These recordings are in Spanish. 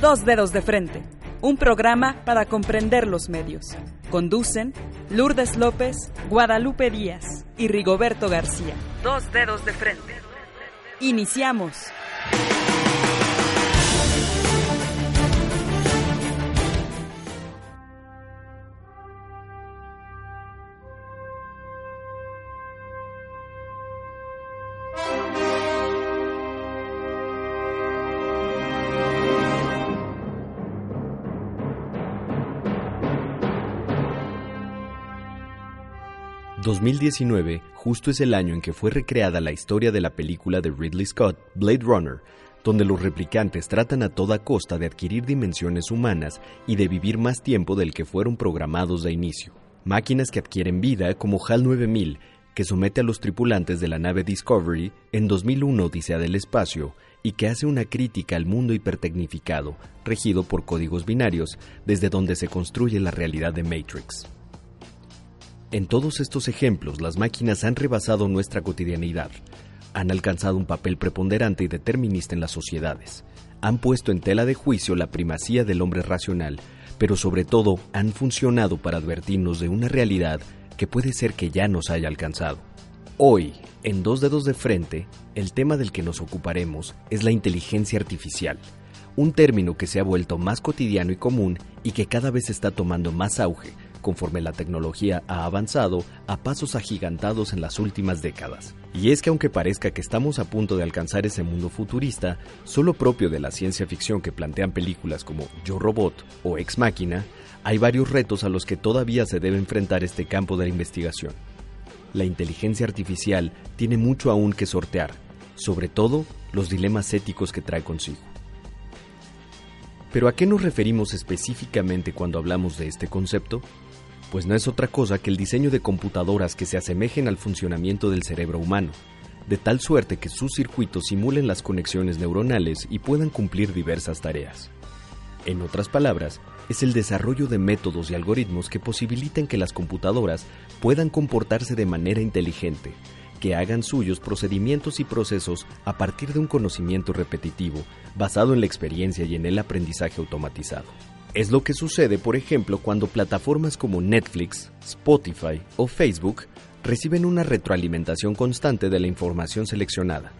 Dos Dedos de Frente, un programa para comprender los medios. Conducen Lourdes López, Guadalupe Díaz y Rigoberto García. Dos Dedos de Frente. Iniciamos. 2019 justo es el año en que fue recreada la historia de la película de Ridley Scott, Blade Runner, donde los replicantes tratan a toda costa de adquirir dimensiones humanas y de vivir más tiempo del que fueron programados de inicio. Máquinas que adquieren vida como HAL 9000, que somete a los tripulantes de la nave Discovery en 2001 Odisea del Espacio y que hace una crítica al mundo hipertecnificado, regido por códigos binarios, desde donde se construye la realidad de Matrix. En todos estos ejemplos, las máquinas han rebasado nuestra cotidianidad, han alcanzado un papel preponderante y determinista en las sociedades, han puesto en tela de juicio la primacía del hombre racional, pero sobre todo han funcionado para advertirnos de una realidad que puede ser que ya nos haya alcanzado. Hoy, en Dos Dedos de Frente, el tema del que nos ocuparemos es la inteligencia artificial, un término que se ha vuelto más cotidiano y común y que cada vez está tomando más auge conforme la tecnología ha avanzado a pasos agigantados en las últimas décadas. Y es que aunque parezca que estamos a punto de alcanzar ese mundo futurista, solo propio de la ciencia ficción que plantean películas como Yo Robot o Ex Máquina, hay varios retos a los que todavía se debe enfrentar este campo de la investigación. La inteligencia artificial tiene mucho aún que sortear, sobre todo los dilemas éticos que trae consigo. Pero ¿a qué nos referimos específicamente cuando hablamos de este concepto? Pues no es otra cosa que el diseño de computadoras que se asemejen al funcionamiento del cerebro humano, de tal suerte que sus circuitos simulen las conexiones neuronales y puedan cumplir diversas tareas. En otras palabras, es el desarrollo de métodos y algoritmos que posibiliten que las computadoras puedan comportarse de manera inteligente, que hagan suyos procedimientos y procesos a partir de un conocimiento repetitivo, basado en la experiencia y en el aprendizaje automatizado. Es lo que sucede, por ejemplo, cuando plataformas como Netflix, Spotify o Facebook reciben una retroalimentación constante de la información seleccionada.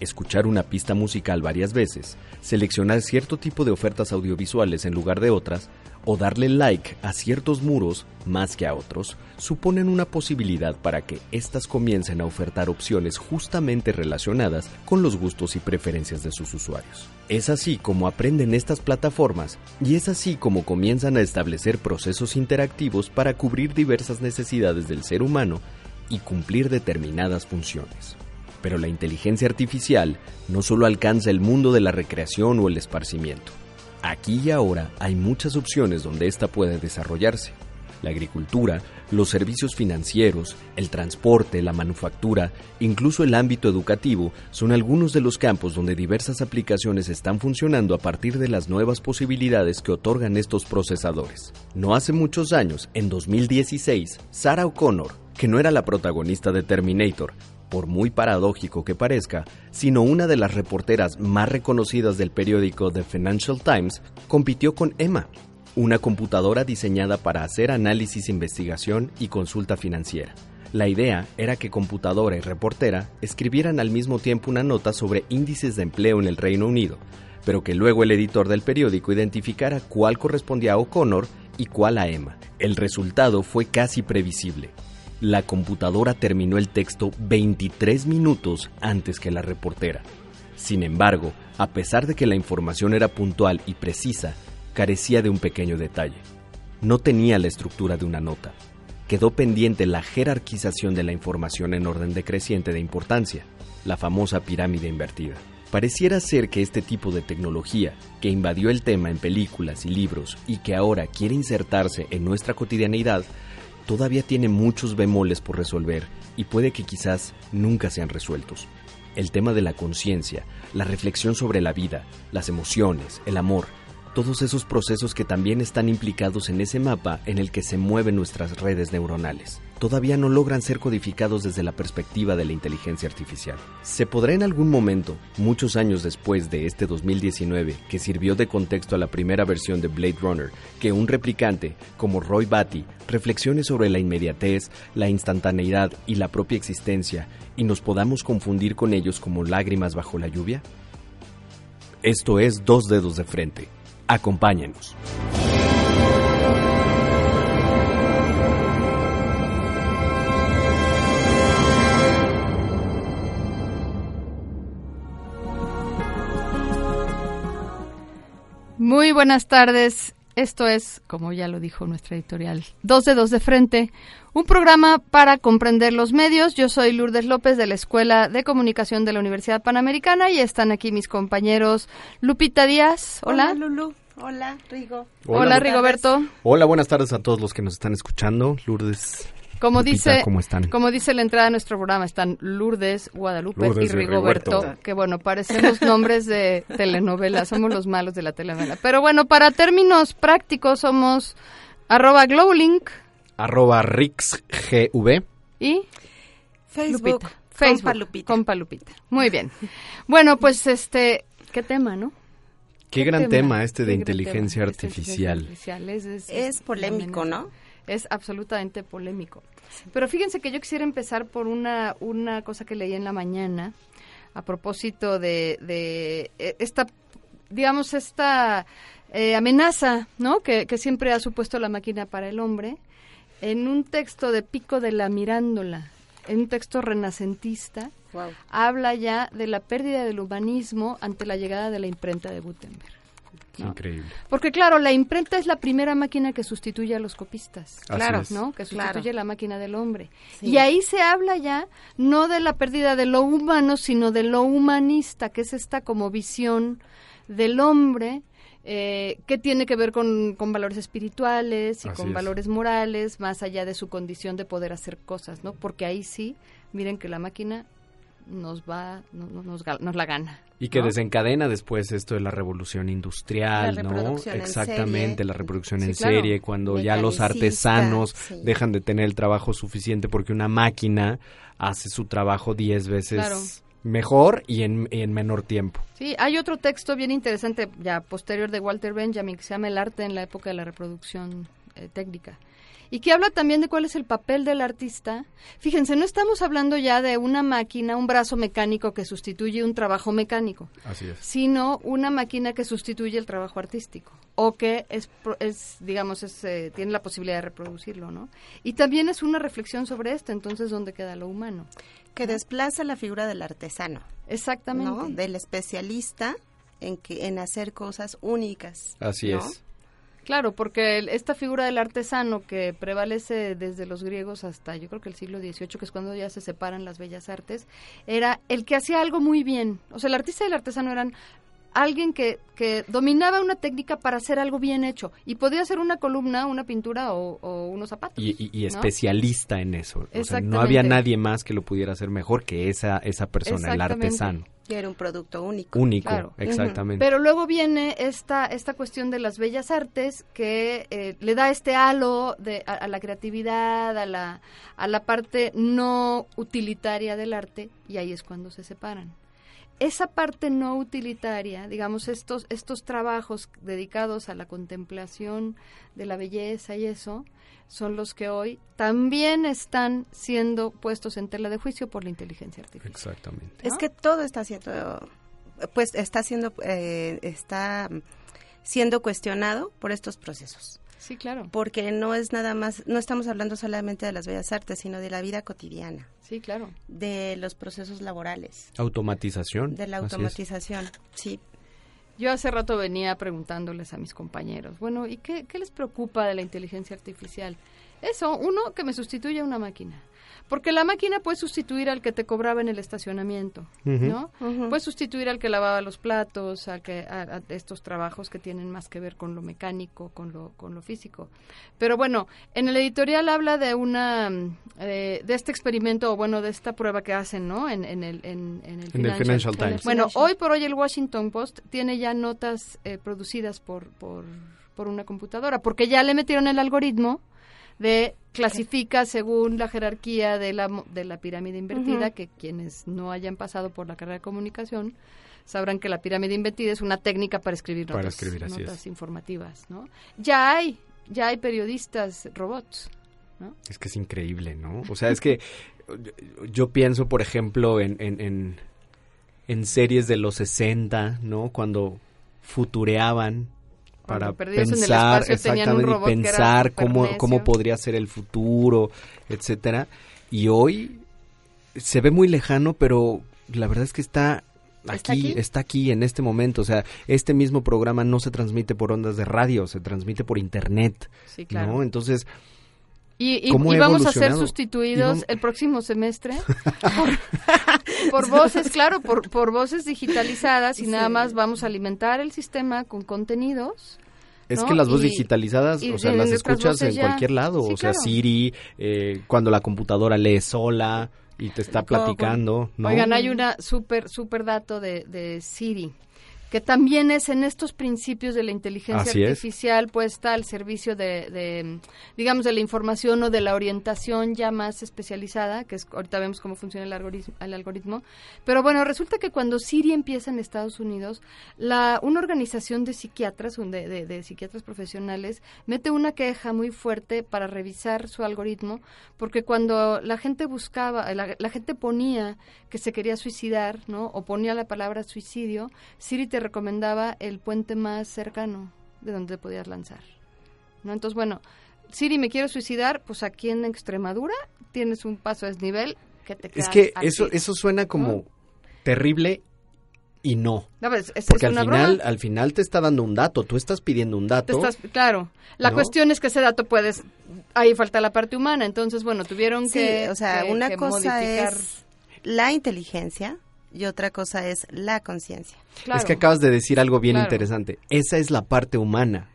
Escuchar una pista musical varias veces, seleccionar cierto tipo de ofertas audiovisuales en lugar de otras, o darle like a ciertos muros más que a otros suponen una posibilidad para que éstas comiencen a ofertar opciones justamente relacionadas con los gustos y preferencias de sus usuarios. Es así como aprenden estas plataformas y es así como comienzan a establecer procesos interactivos para cubrir diversas necesidades del ser humano y cumplir determinadas funciones. Pero la inteligencia artificial no solo alcanza el mundo de la recreación o el esparcimiento, Aquí y ahora hay muchas opciones donde ésta puede desarrollarse. La agricultura, los servicios financieros, el transporte, la manufactura, incluso el ámbito educativo son algunos de los campos donde diversas aplicaciones están funcionando a partir de las nuevas posibilidades que otorgan estos procesadores. No hace muchos años, en 2016, Sarah O'Connor, que no era la protagonista de Terminator, por muy paradójico que parezca, sino una de las reporteras más reconocidas del periódico The Financial Times, compitió con Emma, una computadora diseñada para hacer análisis, investigación y consulta financiera. La idea era que computadora y reportera escribieran al mismo tiempo una nota sobre índices de empleo en el Reino Unido, pero que luego el editor del periódico identificara cuál correspondía a O'Connor y cuál a Emma. El resultado fue casi previsible la computadora terminó el texto 23 minutos antes que la reportera. Sin embargo, a pesar de que la información era puntual y precisa, carecía de un pequeño detalle. No tenía la estructura de una nota. Quedó pendiente la jerarquización de la información en orden decreciente de importancia, la famosa pirámide invertida. Pareciera ser que este tipo de tecnología, que invadió el tema en películas y libros y que ahora quiere insertarse en nuestra cotidianidad, todavía tiene muchos bemoles por resolver y puede que quizás nunca sean resueltos. El tema de la conciencia, la reflexión sobre la vida, las emociones, el amor, todos esos procesos que también están implicados en ese mapa en el que se mueven nuestras redes neuronales. Todavía no logran ser codificados desde la perspectiva de la inteligencia artificial. ¿Se podrá en algún momento, muchos años después de este 2019, que sirvió de contexto a la primera versión de Blade Runner, que un replicante, como Roy Batty, reflexione sobre la inmediatez, la instantaneidad y la propia existencia, y nos podamos confundir con ellos como lágrimas bajo la lluvia? Esto es Dos Dedos de Frente Acompáñenos. Muy buenas tardes. Esto es, como ya lo dijo nuestra editorial, Dos Dedos de Frente, un programa para comprender los medios. Yo soy Lourdes López de la Escuela de Comunicación de la Universidad Panamericana y están aquí mis compañeros Lupita Díaz. Hola. Hola Lulu. Hola Rigo. Hola, Rigoberto. Hola, buenas tardes a todos los que nos están escuchando. Lourdes. Como dice, ¿cómo están? como dice la entrada de nuestro programa, están Lourdes, Guadalupe y Rigoberto, que bueno, parecemos nombres de telenovela, somos los malos de la telenovela. Pero bueno, para términos prácticos somos arroba Glowlink, arroba RixGV y Facebook. Lupita. Facebook. Compa Lupita. Compa Lupita. Muy bien. Bueno, pues este, ¿qué tema, no? Qué, gran tema, este de gran inteligencia tema, este artificial. artificial. Es, es- Es polémico, ¿no? Es absolutamente polémico. Pero fíjense que yo quisiera empezar por una, una cosa que leí en la mañana a propósito de, de eh, esta, digamos, esta eh, amenaza, ¿no? Que, que siempre ha supuesto la máquina para el hombre. En un texto de Pico de la Mirándola, en un texto renacentista, Wow. habla ya de la pérdida del humanismo ante la llegada de la imprenta de Gutenberg. ¿no? Increíble. Porque claro, la imprenta es la primera máquina que sustituye a los copistas. Así Claro. es. ¿no? Que sustituye Claro. la máquina del hombre. Sí. Y ahí se habla ya no de la pérdida de lo humano, sino de lo humanista, que es esta como visión del hombre eh, que tiene que ver con, con valores espirituales y Así con es. valores morales, más allá de su condición de poder hacer cosas, ¿no? Porque ahí sí, miren que la máquina nos va, no- no- nos, nos la gana. Y que ¿no? desencadena después esto de la revolución industrial, La ¿no? reproducción en Exactamente, serie. la reproducción Sí, en claro. serie, cuando ya los artesanos sí. dejan de tener el trabajo suficiente porque una máquina hace su trabajo diez veces Claro. Mejor y en, y en menor tiempo. Sí, hay otro texto bien interesante, ya posterior de Walter Benjamin, que se llama El arte en la época de la reproducción eh, técnica. Y que habla también de cuál es el papel del artista. Fíjense, no estamos hablando ya de una máquina, un brazo mecánico que sustituye un trabajo mecánico, Así es. sino una máquina que sustituye el trabajo artístico o que es, pro- es digamos, es, eh, tiene la posibilidad de reproducirlo, ¿no? Y también es una reflexión sobre esto, entonces, ¿dónde queda lo humano? Que desplaza la figura del artesano, Exactamente. ¿no? Del especialista en que en hacer cosas únicas. Así ¿no? es. Claro, porque el- esta figura del artesano que prevalece desde los griegos hasta yo creo que el siglo XVIII, que es cuando ya se separan las bellas artes, era el que hacía algo muy bien. O sea, el artista y el artesano eran alguien que, que dominaba una técnica para hacer algo bien hecho. Y podía hacer una columna, una pintura o, o unos zapatos. Y, y- y ¿no? especialista en eso. O sea, no había nadie más que lo pudiera hacer mejor que esa, esa persona, el artesano. Y era un producto único. Único, Claro. exactamente. Pero luego viene esta, esta cuestión de las bellas artes que eh, le da este halo de, a, a la creatividad, a la, a la parte no utilitaria del arte, y ahí es cuando se separan. Esa parte no utilitaria, digamos, estos, estos trabajos dedicados a la contemplación de la belleza y eso, son los que hoy también están siendo puestos en tela de juicio por la inteligencia artificial. Exactamente. Es que todo está siendo, pues está siendo, eh, está siendo cuestionado por estos procesos. Sí, claro. Porque no es nada más, no estamos hablando solamente de las bellas artes, sino de la vida cotidiana, Sí, claro. de los procesos laborales, Automatización. de la automatización. Sí, Yo hace rato venía preguntándoles a mis compañeros, bueno, ¿y qué, qué les preocupa de la inteligencia artificial? Eso, uno, que me sustituya una máquina. Porque la máquina puede sustituir al que te cobraba en el estacionamiento, ¿no? Puede sustituir al que lavaba los platos, a, que, a, estos trabajos que tienen más que ver con lo mecánico, con lo, con lo físico. Pero bueno, en el editorial habla de una, eh, de este experimento, o bueno, de esta prueba que hacen, ¿no? En, en el, en, el, Financial, Times. Bueno, hoy por hoy el Washington Post tiene ya notas eh, producidas por, por, por una computadora, porque ya le metieron el algoritmo de clasifica según la jerarquía de la, de la pirámide invertida, que quienes no hayan pasado por la carrera de comunicación sabrán que la pirámide invertida es una técnica para escribir notas, informativas, ¿no? Ya hay, ya hay periodistas robots, ¿no? Es que es increíble, ¿no? O sea, es que yo pienso, por ejemplo, en, en, en, en series de los 60, ¿no? Cuando futureaban para pensar exactamente y pensar cómo, cómo podría ser el futuro, etcétera. Y hoy se ve muy lejano, pero la verdad es que está aquí, ¿Está aquí, en este momento. O sea, este mismo programa no se transmite por ondas de radio, se transmite por internet. Sí, claro. ¿no? Entonces, y, vamos a ser sustituidos el próximo semestre por, voces, claro, por, por voces digitalizadas y nada más vamos a alimentar el sistema con contenidos. Es que las voces digitalizadas, o sea, las escuchas en cualquier lado, o sea, Siri, eh, cuando la computadora lee sola y te está platicando. ¿no? Oigan, hay una súper, súper dato de, de Siri que también es en estos principios de la inteligencia artificial puesta al servicio de, digamos, de la información o de la orientación ya más especializada, que es, ahorita vemos cómo funciona el algoritmo, el algoritmo. Pero bueno, resulta que cuando Siri empieza en Estados Unidos, la, una organización de psiquiatras, de, de, psiquiatras profesionales, mete una queja muy fuerte para revisar su algoritmo, porque cuando la gente buscaba, la, la gente ponía que se quería suicidar, ¿no? O ponía la palabra suicidio, Siri te recomendaba el puente más cercano de donde podías lanzar. ¿no? Entonces, bueno, Siri, me quiero suicidar, pues aquí en Extremadura tienes un paso a desnivel que te Es que eso, eso suena como terrible y no. Pues, Porque al final, al final te está dando un dato, tú estás pidiendo un dato. claro, la cuestión es que ese dato puedes, ahí falta la parte humana, entonces bueno, tuvieron que, o sea, una cosa es la inteligencia y otra cosa es la conciencia. Es que acabas de decir algo bien interesante. Esa es la parte humana.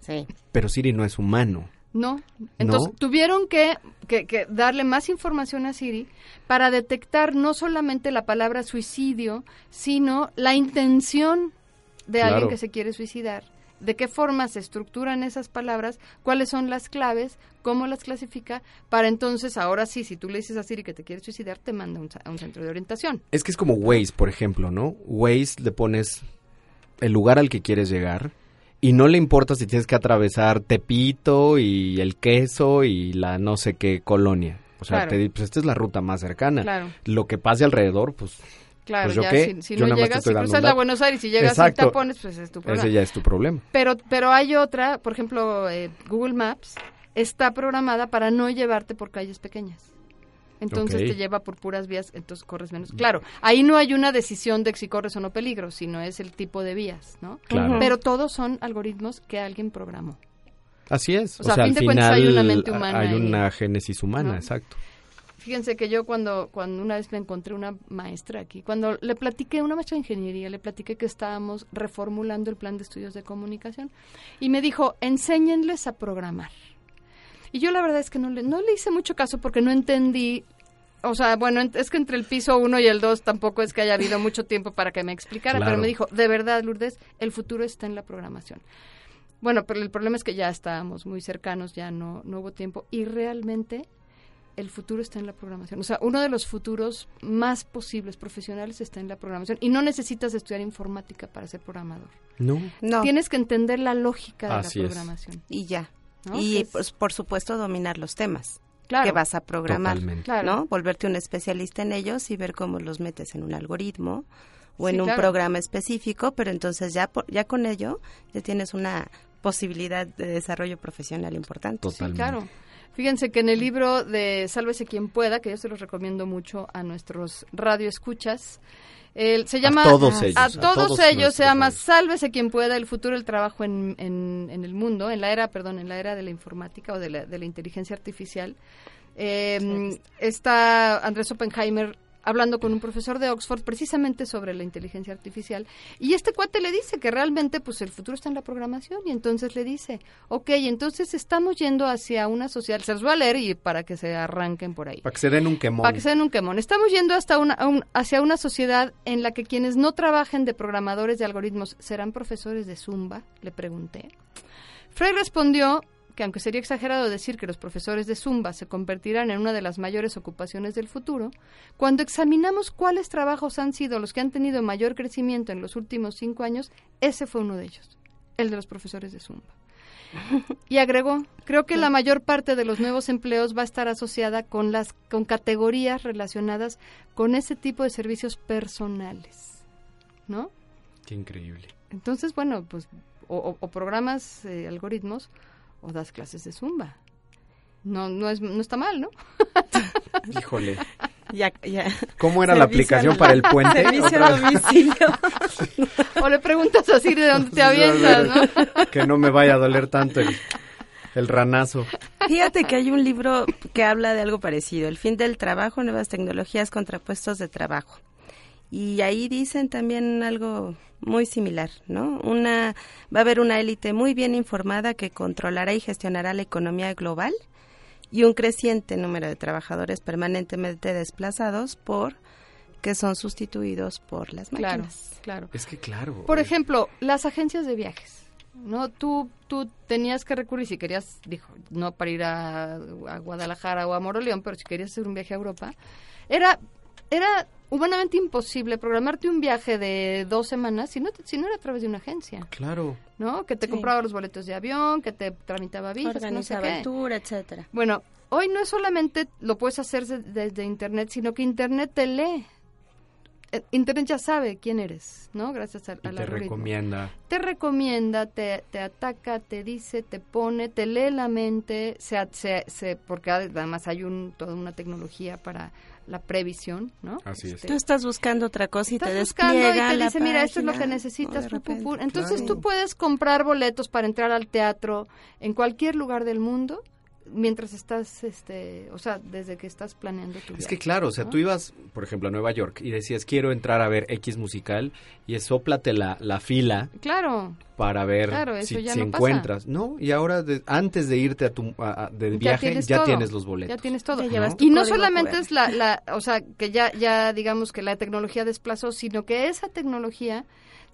Sí. Pero Siri no es humano. No. Entonces tuvieron que, que, darle más información a Siri para detectar no solamente la palabra suicidio, sino la intención de alguien que se quiere suicidar de qué forma se estructuran esas palabras, cuáles son las claves, cómo las clasifica, para entonces, ahora sí, si tú le dices a Siri que te quieres suicidar, te manda a un centro de orientación. Es que es como Waze, por ejemplo, ¿no? Waze le pones el lugar al que quieres llegar y no le importa si tienes que atravesar Tepito y el queso y la no sé qué colonia. O sea, te, pues esta es la ruta más cercana. Lo que pase alrededor, pues Claro, pues ya, si, no llegas, si cruzas la Buenos Aires y llegas sin tapones, pues es tu problema. Ese ya es tu problema. Pero, pero hay otra, por ejemplo, eh, Google Maps está programada para no llevarte por calles pequeñas. Entonces te lleva por puras vías, entonces corres menos. Claro, ahí no hay una decisión de si corres o no peligro, sino es el tipo de vías, ¿no? Claro. Pero todos son algoritmos que alguien programó. Así es. O, sea, al final hay una mente humana. Hay una génesis humana, exacto. Fíjense que yo cuando, cuando una vez me encontré una maestra aquí, cuando le platiqué, una maestra de ingeniería, le platiqué que estábamos reformulando el plan de estudios de comunicación y me dijo, enséñenles a programar. Y yo la verdad es que no le, no le hice mucho caso porque no entendí o sea, bueno, es que entre el piso 1 y el 2 tampoco es que haya habido mucho tiempo para que me explicara, pero me dijo, de verdad, Lourdes, el futuro está en la programación. Bueno, pero el problema es que ya estábamos muy cercanos, ya no, no hubo tiempo y realmente el futuro está en la programación. O sea, uno de los futuros más posibles profesionales está en la programación. Y no necesitas estudiar informática para ser programador. No. no. Tienes que entender la lógica de la programación. Y ya. Y pues, por supuesto dominar los temas que vas a programar. ¿no? Volverte un especialista en ellos y ver cómo los metes en un algoritmo o en un programa específico, pero entonces ya, ya con ello ya tienes una posibilidad de desarrollo profesional importante. Totalmente. claro. Fíjense que en el libro de Sálvese quien pueda, que yo se los recomiendo mucho a nuestros radioescuchas, el, se llama a todos ellos, a todos, ellos se llama Sálvese quien pueda el futuro del trabajo en, en, en, el mundo, en la era, perdón, en la era de la informática o de la, de la inteligencia artificial. Eh, está Andrés Oppenheimer hablando con un profesor de Oxford precisamente sobre la inteligencia artificial y este cuate le dice que realmente pues el futuro está en la programación y entonces le dice, ok, entonces estamos yendo hacia una sociedad, se los voy a leer y para que se arranquen por ahí. Para que se den un quemón. Para que se den un quemón. Estamos yendo hasta una, hacia una sociedad en la que quienes no trabajen de programadores de algoritmos serán profesores de Zumba, le pregunté. Frey respondió que aunque sería exagerado decir que los profesores de Zumba se convertirán en una de las mayores ocupaciones del futuro, cuando examinamos cuáles trabajos han sido los que han tenido mayor crecimiento en los últimos cinco años, ese fue uno de ellos, el de los profesores de Zumba. Y agregó, creo que la mayor parte de los nuevos empleos va a estar asociada con las con categorías relacionadas con ese tipo de servicios personales, ¿no? Qué increíble. Entonces, bueno, pues o, programas, eh, algoritmos, o das clases de zumba. No, no, es, no está mal, ¿no? Híjole. Ya, ya. ¿Cómo era la aplicación para el puente? Servicio a domicilio. o le preguntas así de dónde te avientas, ¿no? Que no me vaya a doler tanto el, el ranazo. Fíjate que hay un libro que habla de algo parecido, El fin del trabajo, nuevas tecnologías contra puestos de trabajo. Y ahí dicen también algo muy similar, ¿no? Una va a haber una élite muy bien informada que controlará y gestionará la economía global y un creciente número de trabajadores permanentemente desplazados por que son sustituidos por las máquinas. Claro, claro. Es que claro. Por ejemplo, las agencias de viajes. ¿no? Tú, tú tenías que recurrir, si querías, dijo, no para ir a, a Guadalajara o a Moroleón, pero si querías hacer un viaje a Europa, era, era humanamente imposible programarte un viaje de dos semanas si no, si no era a través de una agencia. Claro. ¿No? Que te compraba los boletos de avión, que te tramitaba visas, no sé qué. etcétera. Bueno, hoy no es solamente lo puedes hacer desde Internet, sino que Internet te lee. Eh, Internet ya sabe quién eres, ¿no? Gracias a, y te recomienda. Te recomienda, te, te ataca, te dice, te pone, te lee la mente, se, se, se porque además hay un, toda una tecnología para la previsión, ¿no? Así es. Tú estás buscando otra cosa y te despliega y te dice, mira, esto es lo que necesitas. Entonces tú puedes comprar boletos para entrar al teatro en cualquier lugar del mundo mientras estás, este, o sea, desde que estás planeando tu Es que claro, o sea, tú ibas, por ejemplo, a Nueva York y decías, quiero entrar a ver X musical y sóplate la, la fila. Claro. Para ver si, encuentras, ¿no? Y ahora, antes de irte a tu de viaje, ya, tienes, los boletos. Ya tienes todo. Y no solamente es la, la, o sea, que ya, ya digamos que la tecnología desplazó, sino que esa tecnología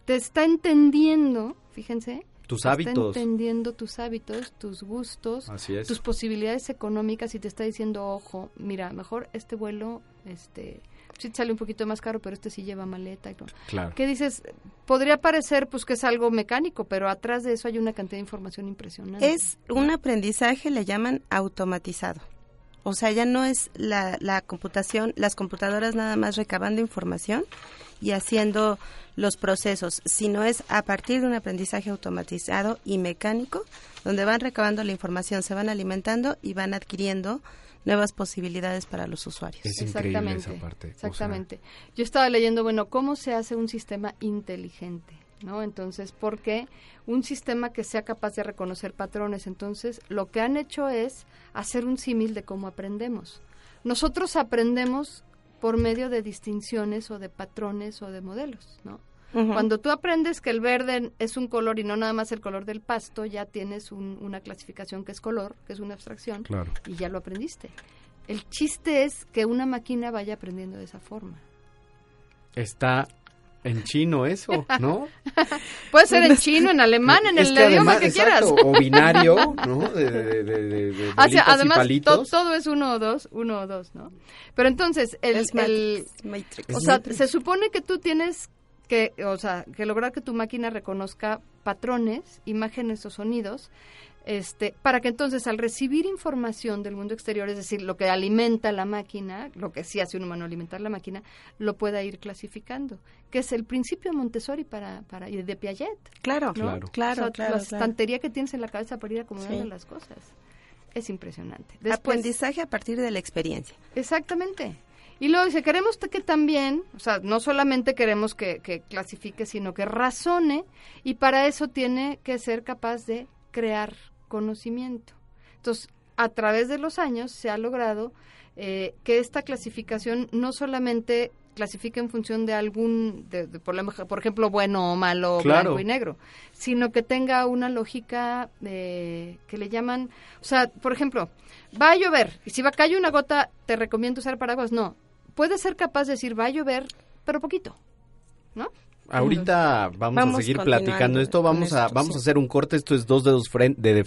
te está entendiendo, fíjense, tus hábitos. Está entendiendo tus hábitos, tus gustos, tus posibilidades económicas y te está diciendo, ojo, mira, mejor este vuelo, este, sí sale un poquito más caro, pero este sí lleva maleta. Claro. ¿Qué dices? Podría parecer pues que es algo mecánico, pero atrás de eso hay una cantidad de información impresionante. Es un aprendizaje, le llaman automatizado. O sea, ya no es la, la computación, las computadoras nada más recabando información y haciendo los procesos, sino es a partir de un aprendizaje automatizado y mecánico, donde van recabando la información, se van alimentando y van adquiriendo nuevas posibilidades para los usuarios. Es exactamente, esa parte. Exactamente. Yo estaba leyendo, bueno, cómo se hace un sistema inteligente, ¿no? Entonces, ¿por qué un sistema que sea capaz de reconocer patrones? Entonces, lo que han hecho es hacer un símil de cómo aprendemos. Nosotros aprendemos por medio de distinciones o de patrones o de modelos, ¿no? Cuando tú aprendes que el verde es un color y no nada más el color del pasto, ya tienes una clasificación que es color, que es una abstracción, y ya lo aprendiste. El chiste es que una máquina vaya aprendiendo de esa forma. Está en chino eso, ¿no? Puede ser en chino, en alemán, en el idioma que quieras. O binario, ¿no? De, de, ah, además, todo es uno o dos, uno o dos, ¿no? Pero entonces, el, o sea, se supone que tú tienes que, o sea, que lograr que tu máquina reconozca patrones, imágenes o sonidos este, para que entonces al recibir información del mundo exterior, es decir, lo que alimenta la máquina, lo que sí hace un humano alimentar la máquina, lo pueda ir clasificando, que es el principio de Montessori para, para y de Piaget. Claro, claro, claro, La estantería que tienes en la cabeza para ir acomodando las cosas. Es impresionante. Aprendizaje a partir de la experiencia. Exactamente. Y luego dice, queremos que también, o sea, no solamente queremos que, que clasifique, sino que razone, y para eso tiene que ser capaz de crear conocimiento. Entonces, a través de los años se ha logrado eh, que esta clasificación no solamente clasifique en función de algún, de, por, ejemplo, bueno o malo, blanco y negro, sino que tenga una lógica que le llaman, o sea, por ejemplo, va a llover y si va a caer una gota, te recomiendo usar paraguas. No, puede ser capaz de decir va a llover, pero poquito, ¿no? Ahorita vamos, a seguir platicando esto, vamos a vamos a hacer un corte, esto es dos dedos frente de,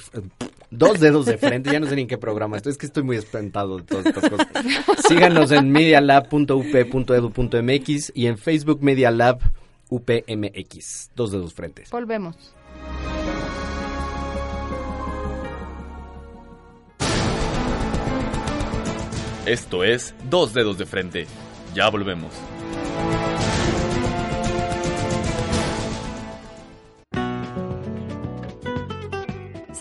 dos dedos de frente, ya no sé ni en qué programa esto, es que estoy muy espantado de todas estas cosas. Síganos en medialab.up.edu.mx y en Facebook Medialab UPMX, dos dedos frentes. Volvemos. Esto es Dos Dedos de Frente. Ya volvemos.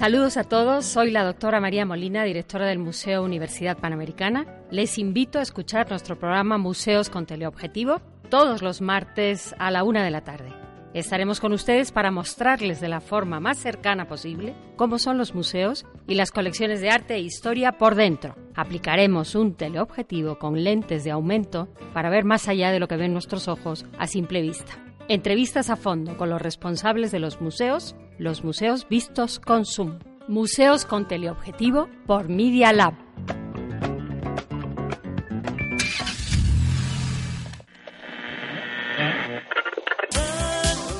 Saludos a todos, soy la doctora María Molina, directora del Museo Universidad Panamericana. Les invito a escuchar nuestro programa Museos con Teleobjetivo todos los martes a la una de la tarde. Estaremos con ustedes para mostrarles de la forma más cercana posible cómo son los museos y las colecciones de arte e historia por dentro. Aplicaremos un teleobjetivo con lentes de aumento para ver más allá de lo que ven nuestros ojos a simple vista. Entrevistas a fondo con los responsables de los museos los museos vistos con Zoom. Museos con teleobjetivo por Media Lab.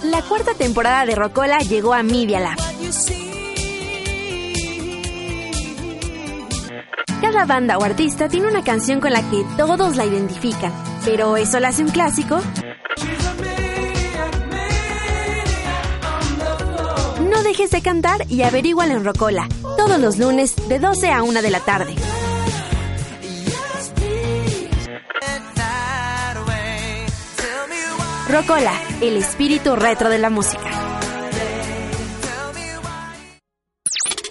La cuarta temporada de Rocola llegó a Media Lab. Cada banda o artista tiene una canción con la que todos la identifican, pero ¿eso la hace un clásico? No dejes de cantar y averígualo en Rocola, todos los lunes de 12 a 1 de la tarde. Rocola, el espíritu retro de la música.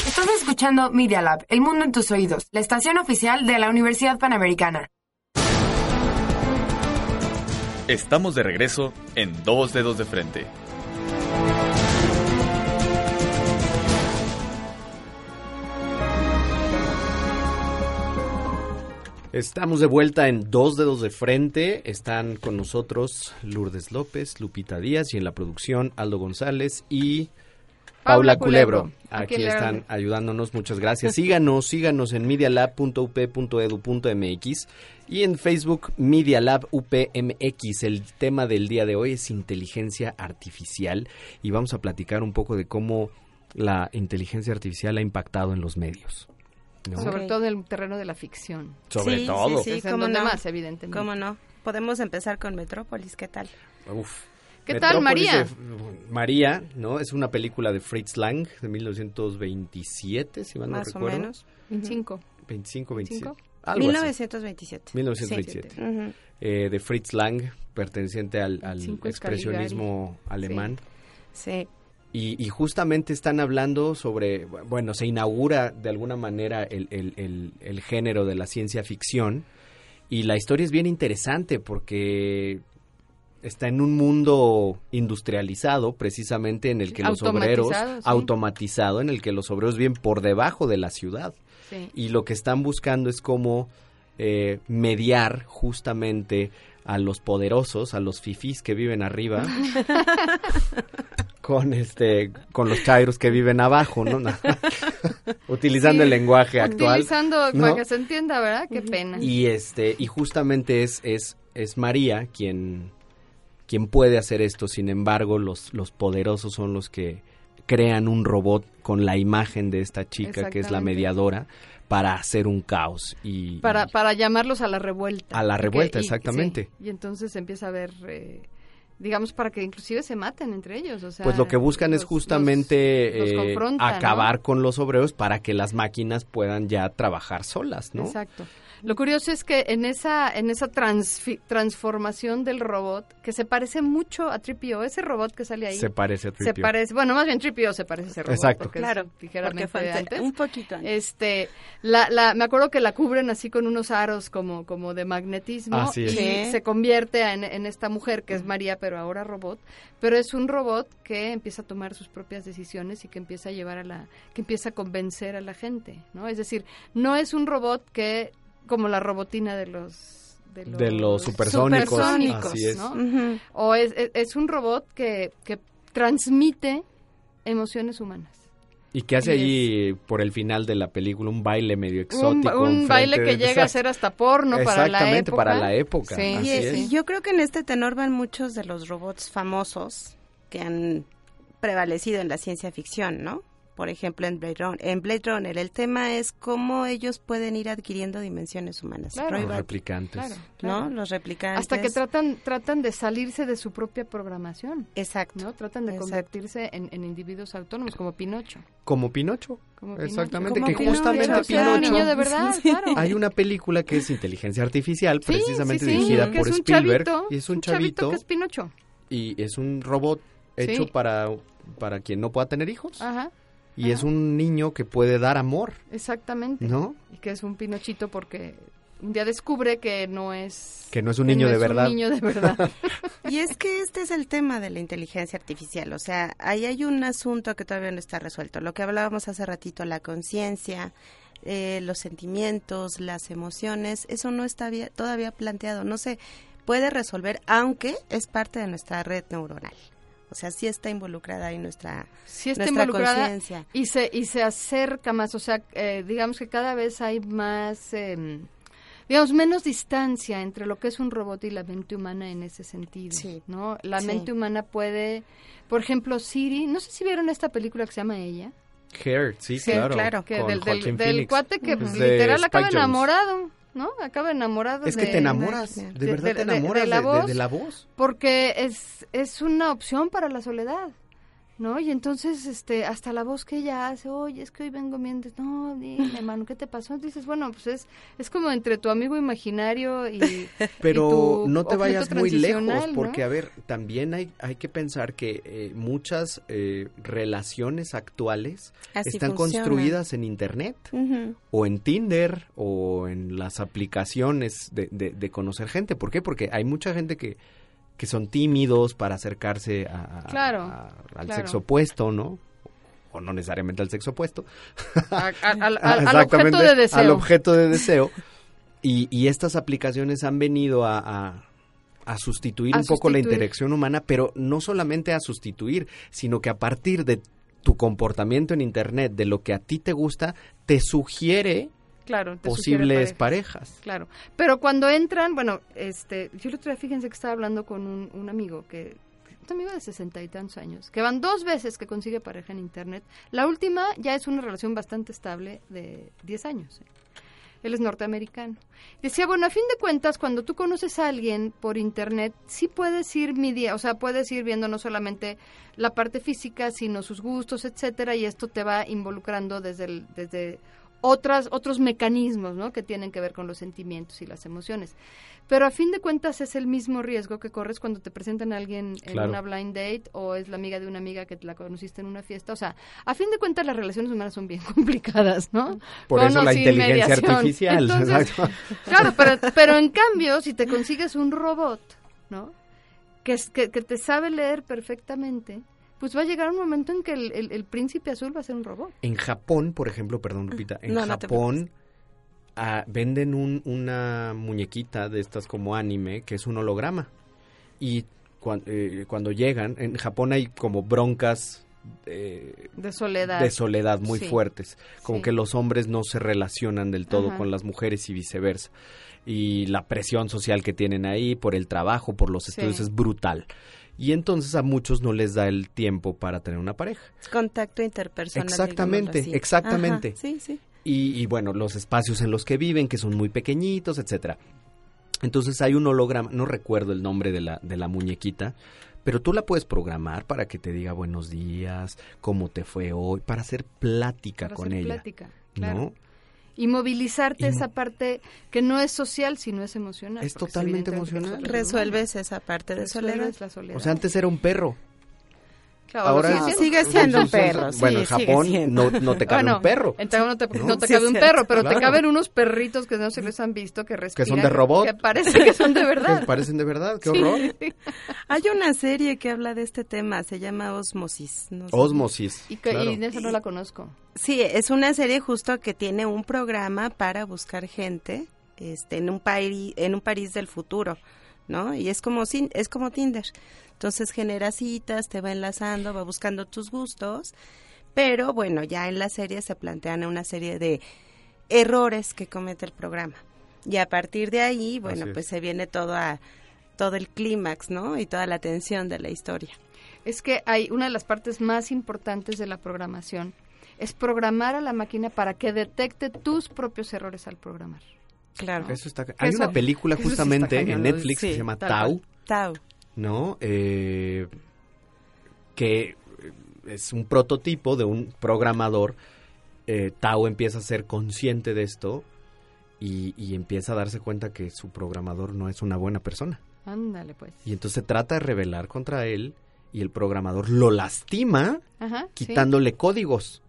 Estás escuchando Media Lab, El Mundo en tus Oídos, la estación oficial de la Universidad Panamericana. Estamos de regreso en Dos Dedos de Frente. Estamos de vuelta en Dos Dedos de Frente. Están con nosotros Lourdes López, Lupita Díaz y en la producción Aldo González y Paula, Culebro. Aquí, están ayudándonos. Muchas gracias. Síganos, síganos en medialab.up.edu.mx y en Facebook Medialab UPMX. El tema del día de hoy es inteligencia artificial y vamos a platicar un poco de cómo la inteligencia artificial ha impactado en los medios. Sobre todo en el terreno de la ficción. Sobre todo. Sí, sí, como no? más, evidentemente. ¿Cómo no? Podemos empezar con Metrópolis, ¿qué tal? Uf. ¿Qué tal, María? María, ¿no? Es una película de Fritz Lang de 1927, si mal no recuerdo. Más o menos. 25. 25, 25. 1927. 1927. eh, de Fritz Lang, perteneciente al, al expresionismo alemán. Sí. Y, justamente están hablando sobre, bueno, se inaugura de alguna manera el, el, el, género de la ciencia ficción y la historia es bien interesante porque está en un mundo industrializado precisamente en el que los obreros automatizado en el que los obreros viven por debajo de la ciudad. Y lo que están buscando es cómo eh, mediar justamente a los poderosos a los fifís que viven arriba con este con los chairos que viven abajo, ¿no? Utilizando el lenguaje actual. Utilizando para que se entienda, ¿verdad? Qué pena. Y este y justamente es es es María quien quien puede hacer esto, sin embargo, los los poderosos son los que crean un robot con la imagen de esta chica que es la mediadora para hacer un caos y para para llamarlos a la revuelta. A la revuelta, exactamente. Y, entonces empieza a ver eh, digamos, para que inclusive se maten entre ellos. pues lo que buscan es justamente eh, acabar con los obreros para que las máquinas puedan ya trabajar solas, ¿no? Exacto. Lo curioso es que en esa en esa transformación del robot que se parece mucho a Tripio, ese robot que sale ahí. Se parece a Tripio. Se parece, bueno, más bien Tripio se parece a ese robot. Exacto. claro, ligeramente antes. Un poquito antes. Este, la, la, me acuerdo que la cubren así con unos aros como como de magnetismo y se convierte en, en esta mujer que es María, pero ahora robot, pero es un robot que empieza a tomar sus propias decisiones y que empieza a llevar a la que empieza a convencer a la gente, ¿no? Es decir, no es un robot que como la robotina de los de los, supersónicos, ¿no? O es, es, un robot que, que transmite emociones humanas. Y que hace allí, por el final de la película, un baile medio exótico. Un, baile que llega a ser hasta porno para la época. Exactamente, para la época. Sí, y, yo creo que en este tenor van muchos de los robots famosos que han prevalecido en la ciencia ficción, ¿no? Por ejemplo, en Blade Runner. En Blade Runner el tema es cómo ellos pueden ir adquiriendo dimensiones humanas. Los replicantes. ¿No? Los replicantes. Hasta que tratan tratan de salirse de su propia programación. Exacto. ¿no? Tratan de convertirse en, individuos autónomos, como Pinocho. Como Pinocho. Exactamente, que justamente Pinocho. de verdad, claro. Hay una película que es Inteligencia Artificial, precisamente dirigida por Spielberg. y es un, chavito. que es Pinocho. Y es un robot hecho para, para quien no pueda tener hijos. Ajá y es un niño que puede dar amor. Exactamente. ¿No? Y que es un pinochito porque un día descubre que no es que no es un niño de verdad. Un niño de verdad. y es que este es el tema de la inteligencia artificial, o sea, ahí hay un asunto que todavía no está resuelto. Lo que hablábamos hace ratito, la conciencia, eh, los sentimientos, las emociones, eso no está todavía planteado, no se puede resolver, aunque es parte de nuestra red neuronal. O sea, sí está involucrada ahí nuestra, sí está involucrada y se y se acerca más, o sea, eh, digamos que cada vez hay más, em, digamos, menos distancia entre lo que es un robot y la mente humana en ese sentido, sí. ¿no? La mente humana puede, por ejemplo, Siri, no sé si vieron esta película que se llama Ella. Hair, sí, claro. claro. Que del, del, cuate que literal acaba enamorado. ¿No? Acaba enamorado. Es que te enamoras, de, verdad te enamoras de, la voz, de, la voz. Porque es, es una opción para la soledad. ¿No? Y entonces, este, hasta la voz que ella hace, oye, es que hoy vengo bien, no, dime, hermano, ¿qué te pasó? Dices, bueno, pues es, es como entre tu amigo imaginario y Pero no te vayas muy lejos, porque, a ver, también hay, hay que pensar que eh, muchas eh, relaciones actuales están construidas en Internet, o en Tinder, o en las aplicaciones de, de, de conocer gente. ¿Por qué? Porque hay mucha gente que que son tímidos para acercarse a, al sexo opuesto, ¿no? O no necesariamente al sexo opuesto. al, objeto de deseo. Al objeto de deseo. Y, estas aplicaciones han venido a, sustituir un poco la interacción humana, pero no solamente a sustituir, sino que a partir de tu comportamiento en Internet, de lo que a ti te gusta, te sugiere claro, posibles parejas. Claro, pero cuando entran, bueno, este, yo el otro día fíjense que estaba hablando con un, amigo que un amigo de sesenta y tantos años, que van dos veces que consigue pareja en internet. La última ya es una relación bastante estable de diez años. ¿eh? Él es norteamericano. Decía, bueno, a fin de cuentas, cuando tú conoces a alguien por internet, sí puedes ir midiendo, o sea, puedes ir viendo no solamente la parte física, sino sus gustos, etcétera, y esto te va involucrando desde el, desde otras, otros mecanismos ¿no? que tienen que ver con los sentimientos y las emociones. Pero a fin de cuentas es el mismo riesgo que corres cuando te presentan a alguien en una blind date o es la amiga de una amiga que la conociste en una fiesta. O sea, a fin de cuentas las relaciones humanas son bien complicadas, ¿no? Por eso la inteligencia artificial. claro, pero, pero en cambio, si te consigues un robot, ¿no? Que, que, que te sabe leer perfectamente, pues va a llegar un momento en que el, príncipe azul va a ser un robot. En Japón, por ejemplo, perdón, Lupita, en Japón ah, venden un, una muñequita de estas como anime que es un holograma. Y eh, cuando llegan, en Japón hay como broncas de soledad. De soledad muy fuertes. Como que los hombres no se relacionan del todo con las mujeres y viceversa. Y la presión social que tienen ahí por el trabajo, por los estudios, es brutal y entonces a muchos no les da el tiempo para tener una pareja. Contacto interpersonal. Exactamente, exactamente. sí, sí. Y, bueno, los espacios en los que viven, que son muy pequeñitos, etcétera. Entonces hay un holograma, no recuerdo el nombre de la, de la muñequita, pero tú la puedes programar para que te diga buenos días, cómo te fue hoy, para hacer plática con ella. Plática, claro. Y movilizarte esa parte que no es social, sino es emocional. Es totalmente emocional. Resuelves esa parte de soledad. O sea, antes era un perro Ahora sigue siendo un perro. bueno, en Japón no, no, te cabe un perro. En no te, no te cabe un perro, pero te caben unos perritos que no se les han visto que respiran. Que son de robot. Que parece que son de verdad. que parecen de verdad, qué horror. Hay una serie que habla de este tema, se llama Osmosis. Osmosis. Y, que, y esa no la conozco. Sí, es una serie justo que tiene un programa para buscar gente este, en un país en un París del futuro, ¿no? Y es como es como Tinder. Entonces genera citas, te va enlazando, va buscando tus gustos, pero bueno, ya en la serie se plantean una serie de errores que comete el programa. Y a partir de ahí, bueno, pues se viene todo a todo el clímax, ¿no? Y toda la tensión de la historia. Es que hay una de las partes más importantes de la programación es programar a la máquina para que detecte tus propios errores al programar. Claro. Eso está, hay una película justamente en Netflix que se llama Tau. Tau. ¿No? Eh, que es un prototipo de un programador. Eh, Tao empieza a ser consciente de esto y, empieza a darse cuenta que su programador no es una buena persona. Ándale, pues. Y entonces se trata de rebelar contra él y el programador lo lastima quitándole códigos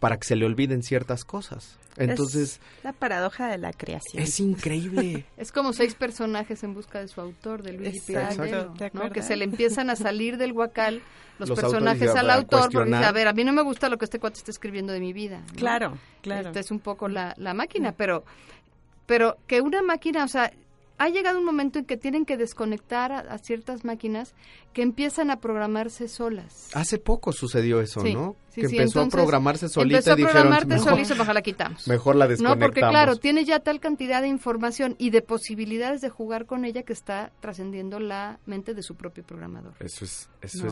para que se le olviden ciertas cosas. Entonces, la paradoja de la creación. Es increíble. es como seis personajes en busca de su autor, de Luis Pirandello, ¿no? que se le empiezan a salir del guacal los, personajes al autor porque dice, a ver, a mí no me gusta lo que este cuate está escribiendo de mi vida. Claro, claro. Esta es un poco la, la máquina, pero pero que una máquina, o sea, ha llegado un momento en que tienen que desconectar a, ciertas máquinas que empiezan a programarse solas. Hace poco sucedió eso, ¿no? que empezó a programarse solita empezó a programarse dijeron, solita, mejor la quitamos. Mejor la desconectamos. No, porque claro, tiene ya tal cantidad de información y de posibilidades de jugar con ella que está trascendiendo la mente de su propio programador. Eso es, eso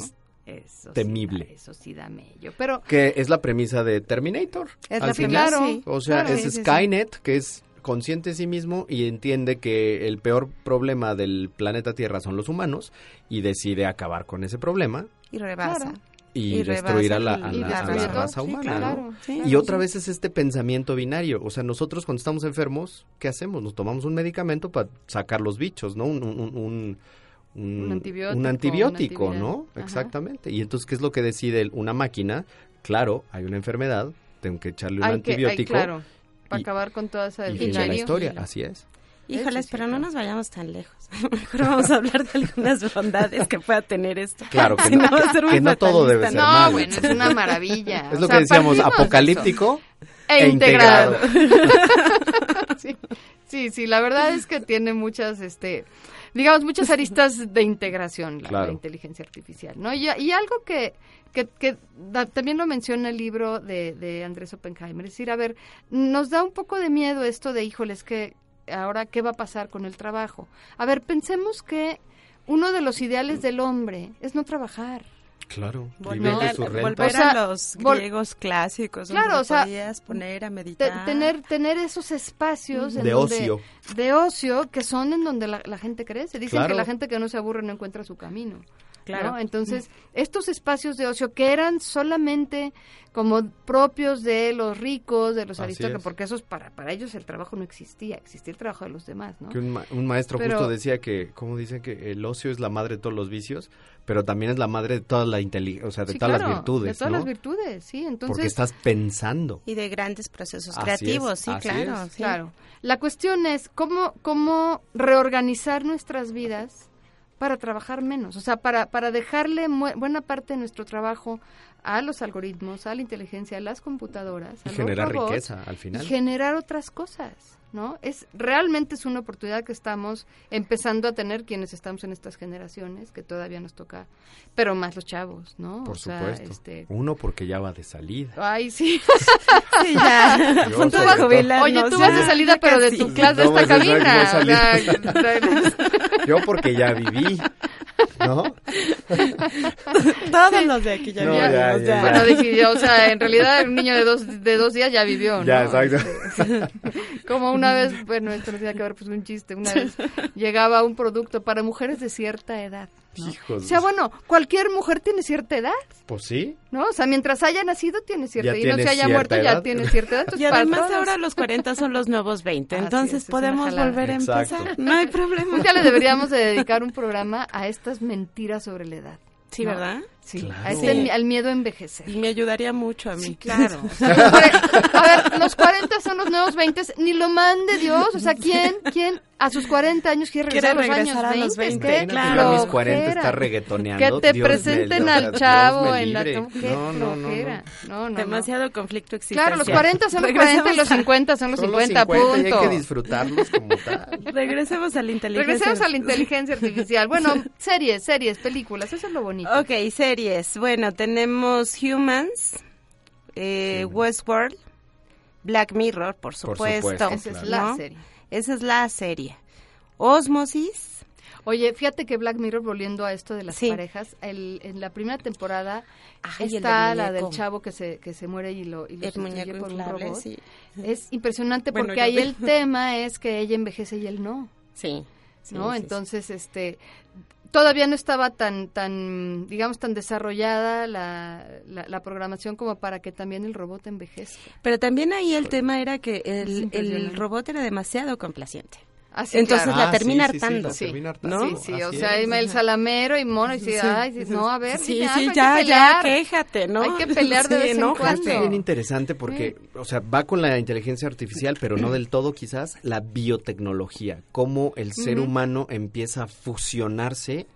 es temible. eso sí da mello. Pero que es la premisa de Terminator. Es la final, claro, o sea, es Skynet, que es consciente de sí mismo y entiende que el peor problema del planeta Tierra son los humanos y decide acabar con ese problema. Y rebasa. Y, destruir a la, raza humana. y otra vez es este pensamiento binario. O sea, nosotros cuando estamos enfermos, ¿qué hacemos? Nos tomamos un medicamento para sacar los bichos, ¿no? Un, un, un, antibiótico, un antibiótico ¿no? Exactamente. Y entonces, ¿qué es lo que decide una máquina? Claro, hay una enfermedad, tengo que echarle un antibiótico. claro para acabar con toda esa y la historia, así es. Híjoles, pero no nos vayamos tan lejos. Mejor vamos a hablar de algunas bondades que pueda tener esto. Claro, que, no, que no todo debe ser No, bueno, es una maravilla. Es lo que decíamos, apocalíptico e, e integrado. Sí, sí, la verdad es que tiene muchas, este, digamos, muchas aristas de integración la, inteligencia artificial, ¿no? Y, y algo que, que, también lo menciona el libro de, de Andrés Oppenheimer. Es decir, a ver, nos da un poco de miedo esto de, híjoles, que ahora qué va a pasar con el trabajo. A ver, pensemos que uno de los ideales del hombre es no trabajar. Claro, volver, su volver a los griegos clásicos, claro, o sea, podías poner a meditar. tener, tener esos espacios de ocio. de ocio que son en donde la, gente crece. Dicen que la gente que no se aburre no encuentra su camino. Claro. Entonces, estos espacios de ocio que eran solamente como propios de los ricos, de los aristócratas, porque esos para para ellos el trabajo no existía, existía el trabajo de los demás, ¿no? Que un, maestro justo decía que, como dicen que el ocio es la madre de todos los vicios, pero también es la madre de toda la inteligencia, o sea, de todas las virtudes, De todas las virtudes, sí, entonces... Porque estás pensando. Y de grandes procesos creativos, sí, claro. Claro. La cuestión es cómo, cómo reorganizar nuestras vidas para trabajar menos, o sea, para, para dejarle buena parte de nuestro trabajo a los algoritmos, a la inteligencia, a las computadoras, a generar riqueza al final. Y generar otras cosas, ¿no? Es realmente es una oportunidad que estamos empezando a tener quienes estamos en estas generaciones, que todavía nos toca, pero más los chavos, ¿no? Por supuesto. Este... Uno porque ya va de salida. Ay, sí. sí, ya. Oye, tú vas de salida, pero de tu clase de esta cabina. Yo porque ya viví, ¿no? Todos los de aquí ya no, Bueno, decidió, o sea, en realidad un niño de dos, de dos días ya vivió, ¿no? Ya, exacto. Como una vez, bueno, esto no tiene que ver, pues un chiste, una vez llegaba un producto para mujeres de cierta edad. O sea, bueno, cualquier mujer tiene cierta edad. Pues sí. ¿No? O sea, mientras haya nacido tiene cierta edad. Y no se haya muerto ya tiene cierta edad. y además ahora los 40 son los nuevos 20. entonces podemos volver a empezar. No hay problema. Un día le deberíamos de dedicar un programa a estas mentiras sobre la edad. Sí, ¿verdad? Sí, este, al miedo a envejecer. Y me ayudaría mucho a mí. claro. a ver, los 40 son los nuevos 20, ni lo mande Dios. O sea, ¿quién, quién a sus 40 años quiere regresar, a los años 20? claro. A mis 40 está reggaetoneando. Que te presenten al chavo en la... no, no, no, no, Demasiado conflicto existencial. Claro, los 40 son los 40 y los 50 son los 50, punto. hay que disfrutarlos como tal. Regresemos a la inteligencia. Regresemos a la inteligencia artificial. Bueno, series, series, películas, eso es lo bonito. Ok, series bueno, tenemos Humans, eh, Westworld, Black Mirror, por supuesto. Esa es la serie. Esa es la serie. Osmosis. Oye, fíjate que Black Mirror, volviendo a esto de las parejas, en la primera temporada está la del chavo que se, que se muere y lo, y lo por un robot. Es impresionante porque ahí el tema es que ella envejece y él no. Sí. ¿no? Entonces, este, todavía no estaba tan, tan, digamos, tan desarrollada la, la, programación como para que también el robot envejezca. Pero también ahí el tema era que el, el robot era demasiado complaciente. Entonces la termina hartando. Sí, ¿no? sí, o sea, el salamero y mono y dice, ay, no, a ver, sí, sí, ya, ya, quéjate, ¿no? Hay que pelear de vez en cuando. Es bien interesante porque, o sea, va con la inteligencia artificial, pero no del todo quizás, la biotecnología, cómo el ser humano empieza a fusionarse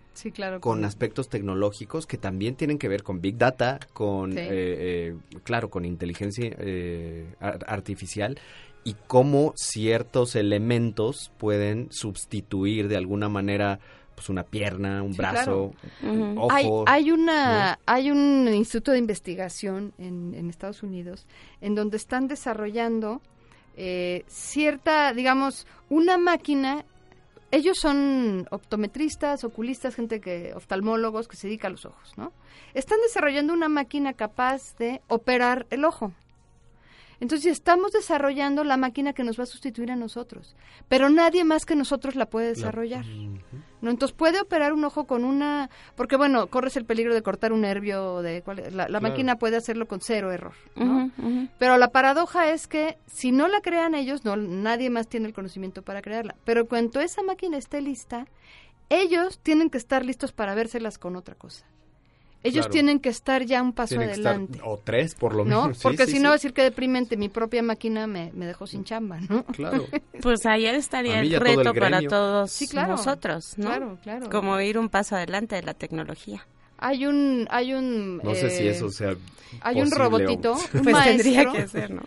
con aspectos tecnológicos que también tienen que ver con Big Data, con, eh, eh, claro, con inteligencia eh, artificial y cómo ciertos elementos pueden sustituir de alguna manera pues una pierna, un brazo, un ojo. Hay, una, hay un instituto de investigación en, en, Estados Unidos en donde están desarrollando eh, cierta, digamos, una máquina. Ellos son optometristas, oculistas, gente que, oftalmólogos que se dedica a los ojos, ¿no? Están desarrollando una máquina capaz de operar el ojo. Entonces estamos desarrollando la máquina que nos va a sustituir a nosotros, pero nadie más que nosotros la puede desarrollar. ¿no? Entonces puede operar un ojo con una, porque bueno, corres el peligro de cortar un nervio, de la, máquina puede hacerlo con cero error, ¿no? Pero la paradoja es que si no la crean ellos, no, nadie más tiene el conocimiento para crearla. Pero cuando esa máquina esté lista, ellos tienen que estar listos para vérselas con otra cosa. Ellos tienen que estar ya un paso adelante. o tres, por lo menos. Porque si no, decir que deprimente, mi propia máquina me, dejó sin chamba, ¿no? Claro. pues ayer estaría el reto para todos nosotros, ¿no? Claro, claro. Como ir un paso adelante de la tecnología. Hay un, hay un. No sé si eso sea. Hay un robotito, un pues maestro. tendría que ser, ¿no?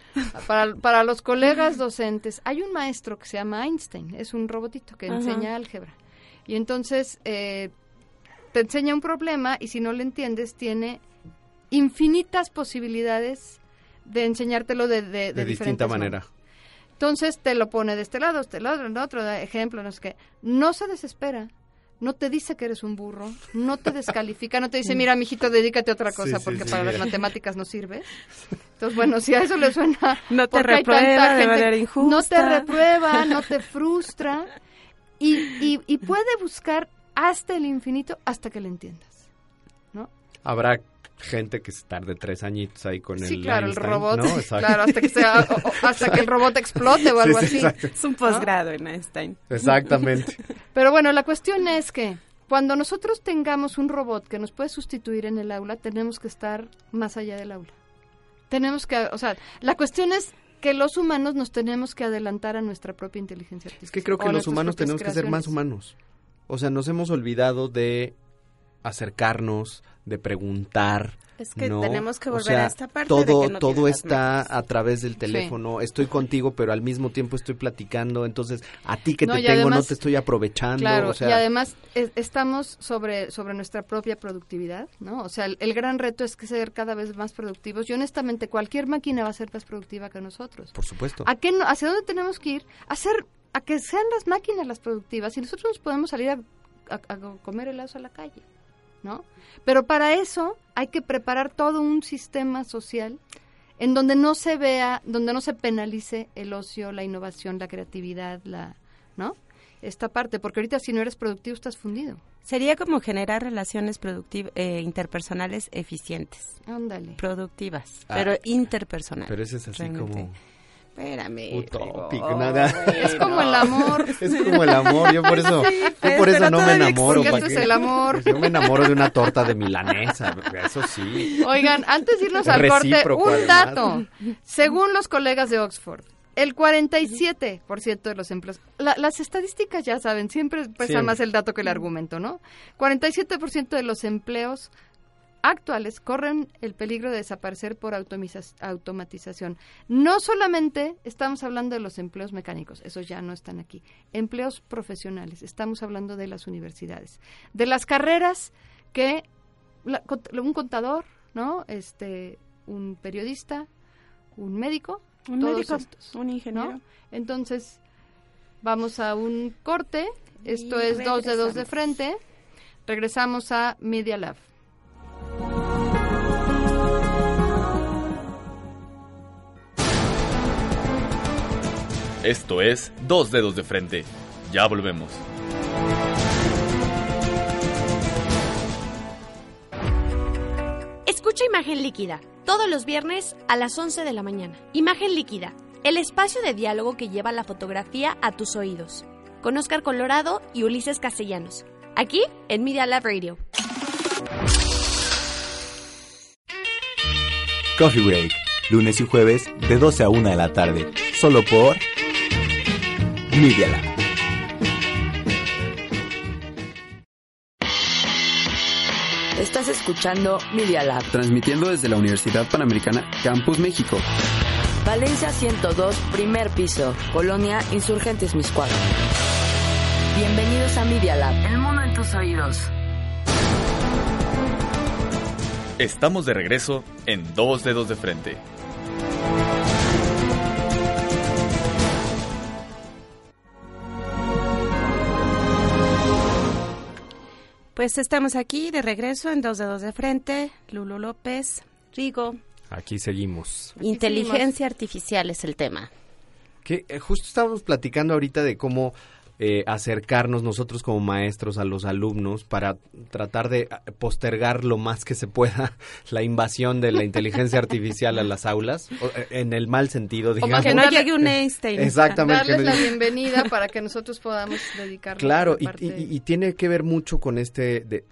Para, para los colegas docentes, hay un maestro que se llama Einstein, es un robotito que enseña álgebra. Y entonces eh, te enseña un problema y si no lo entiendes tiene infinitas posibilidades de enseñártelo de, de, de, distinta manera. Entonces te lo pone de este lado, de este lado, en otro ejemplo, no sé qué. No se desespera, no te dice que eres un burro, no te descalifica, no te dice, mira, mijito, dedícate a otra cosa porque para las matemáticas no sirve. Entonces, bueno, si a eso le suena... No te reprueba de manera injusta. No te reprueba, no te frustra y, y, y puede buscar hasta el infinito hasta que lo entiendas, ¿no? Habrá gente que se tarde tres añitos ahí con sí, el claro, el robot, claro, hasta que, sea, hasta que el robot explote o algo así. Es un posgrado en Einstein. Exactamente. Pero bueno, la cuestión es que cuando nosotros tengamos un robot que nos puede sustituir en el aula, tenemos que estar más allá del aula. Tenemos que, o sea, la cuestión es que los humanos nos tenemos que adelantar a nuestra propia inteligencia artificial. Es que creo que los humanos tenemos que ser más humanos. O sea, nos hemos olvidado de acercarnos, de preguntar. Es que tenemos que volver a esta parte. Todo, de que todo está a través del teléfono. Estoy contigo, pero al mismo tiempo estoy platicando. Entonces, a ti que te tengo no te estoy aprovechando. Claro, y además estamos sobre, sobre nuestra propia productividad, ¿no? O sea, el, el, gran reto es que ser cada vez más productivos. Y honestamente, cualquier máquina va a ser más productiva que nosotros. Por supuesto. ¿A qué ¿Hacia dónde tenemos que ir? A ser a que sean las máquinas las productivas y nosotros nos podemos salir a, comer helados a la calle. ¿no? Pero para eso hay que preparar todo un sistema social en donde no se vea, donde no se penalice el ocio, la innovación, la creatividad, la, ¿no? Esta parte, porque ahorita si no eres productivo estás fundido. Sería como generar relaciones productivas eh, interpersonales eficientes. Ándale. Productivas, ah, pero interpersonales. Pero eso es así como Espérame. Utópico, nada. Es como el amor. Es como el amor. Yo por eso, yo por eso no me enamoro. Porque es el amor. Yo me enamoro de una torta de milanesa. Eso sí. Oigan, antes de irnos al corte, un dato. Según los colegas de Oxford, el 47% de los empleos, las estadísticas ya saben, siempre pesa más el dato que el argumento, ¿no? 47% de los empleos actuales corren el peligro de desaparecer por automatización. No solamente estamos hablando de los empleos mecánicos, esos ya no están aquí. Empleos profesionales, estamos hablando de las universidades, de las carreras que un contador, ¿no? Este, un periodista, un médico, un médico, un ingeniero. Entonces, vamos a un corte. Esto es dos dedos de frente. Regresamos a Media Lab. Esto es Dos Dedos de Frente. Ya volvemos. Escucha Imagen Líquida, todos los viernes a las 11 de la mañana. Imagen Líquida, el espacio de diálogo que lleva la fotografía a tus oídos. Con Oscar Colorado y Ulises Castellanos. Aquí en Media Lab Radio. Coffee Break, lunes y jueves de 12 a 1 de la tarde. Solo por Media Lab. Estás escuchando Media Lab. Transmitiendo desde la Universidad Panamericana, Campus México. Valencia 102, primer piso, Colonia Insurgentes Miscuac. Bienvenidos a Media Lab. El mundo en tus oídos. Estamos de regreso en Dos Dedos de Frente. Pues estamos aquí de regreso en Dos Dedos de Frente. Lulo López, Rigo. Aquí seguimos. Inteligencia artificial es el tema. Que eh, justo estábamos platicando ahorita de cómo eh, acercarnos nosotros como maestros a los alumnos para tratar de eh, postergar lo más que se pueda la invasión de la inteligencia artificial a las aulas, eh, en el mal sentido, digamos. que no llegue un Einstein. Exactamente. Darles la bienvenida para que nosotros podamos dedicarnos Claro, y, y, tiene que ver mucho con este, de,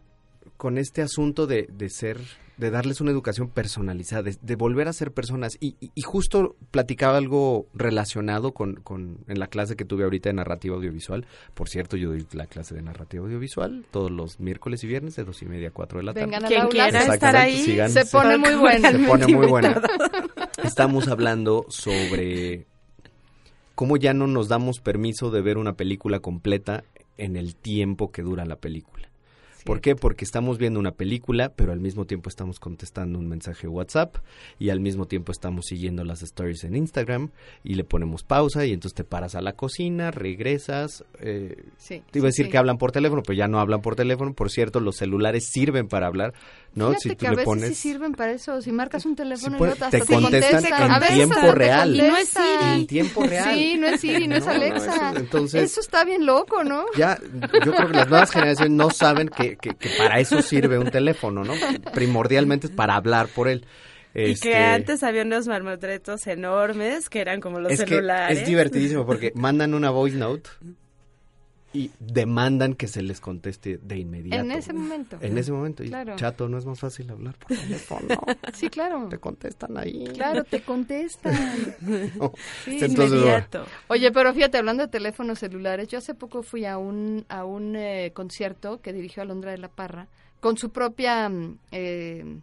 con este asunto de, de ser de darles una educación personalizada, de, volver a ser personas. Y, justo platicaba algo relacionado con, con, en la clase que tuve ahorita de narrativa audiovisual. Por cierto, yo doy la clase de narrativa audiovisual todos los miércoles y viernes de dos y media a cuatro de la tarde. Vengan Quien quiera estar ahí, se pone muy buena. Se pone muy buena. Estamos hablando sobre cómo ya no nos damos permiso de ver una película completa en el tiempo que dura la película. ¿Por qué? Porque estamos viendo una película, pero al mismo tiempo estamos contestando un mensaje WhatsApp y al mismo tiempo estamos siguiendo las stories en Instagram y le ponemos pausa y entonces te paras a la cocina, regresas. Eh, te iba a decir que hablan por teléfono, pero ya no hablan por teléfono. Por cierto, los celulares sirven para hablar, ¿no? si tú le pones... sí sirven para eso. Si marcas un teléfono y te, contestan, en tiempo real. Y no es Siri. En tiempo real. Sí, no es Siri, no, es Alexa. eso, entonces, eso está bien loco, ¿no? Ya, yo creo que las nuevas generaciones no saben que que, para eso sirve un teléfono, ¿no? Primordialmente es para hablar por él. Y que este, antes había unos marmotretos enormes que eran como los celulares. es divertidísimo porque mandan una voice note y demandan que se les conteste de inmediato. En ese momento. En ese momento. Y chato, no es más fácil hablar por teléfono. sí, claro. Te contestan ahí. Claro, te contestan. sí, inmediato. Oye, pero fíjate, hablando de teléfonos celulares, yo hace poco fui a un, a un eh, concierto que dirigió Alondra de la Parra con su propia, mm, eh,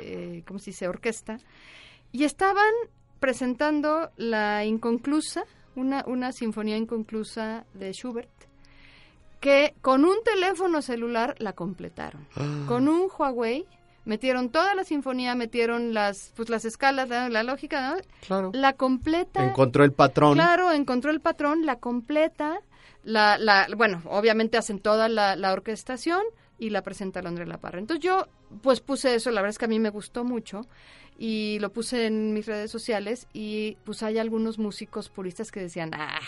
eh, ¿cómo se dice?, orquesta. Y estaban presentando la inconclusa, una, una sinfonía inconclusa de Schubert que con un teléfono celular la completaron. Ah. Con un Huawei metieron toda la sinfonía, metieron las pues las escalas, la, lógica, claro. la completa. Encontró el patrón. Claro, encontró el patrón, la completa, la, la bueno, obviamente hacen toda la, la orquestación, y la presenta Londres La Parra. Entonces yo pues puse eso, la verdad es que a mí me gustó mucho y lo puse en mis redes sociales y pues hay algunos músicos puristas que decían, ah,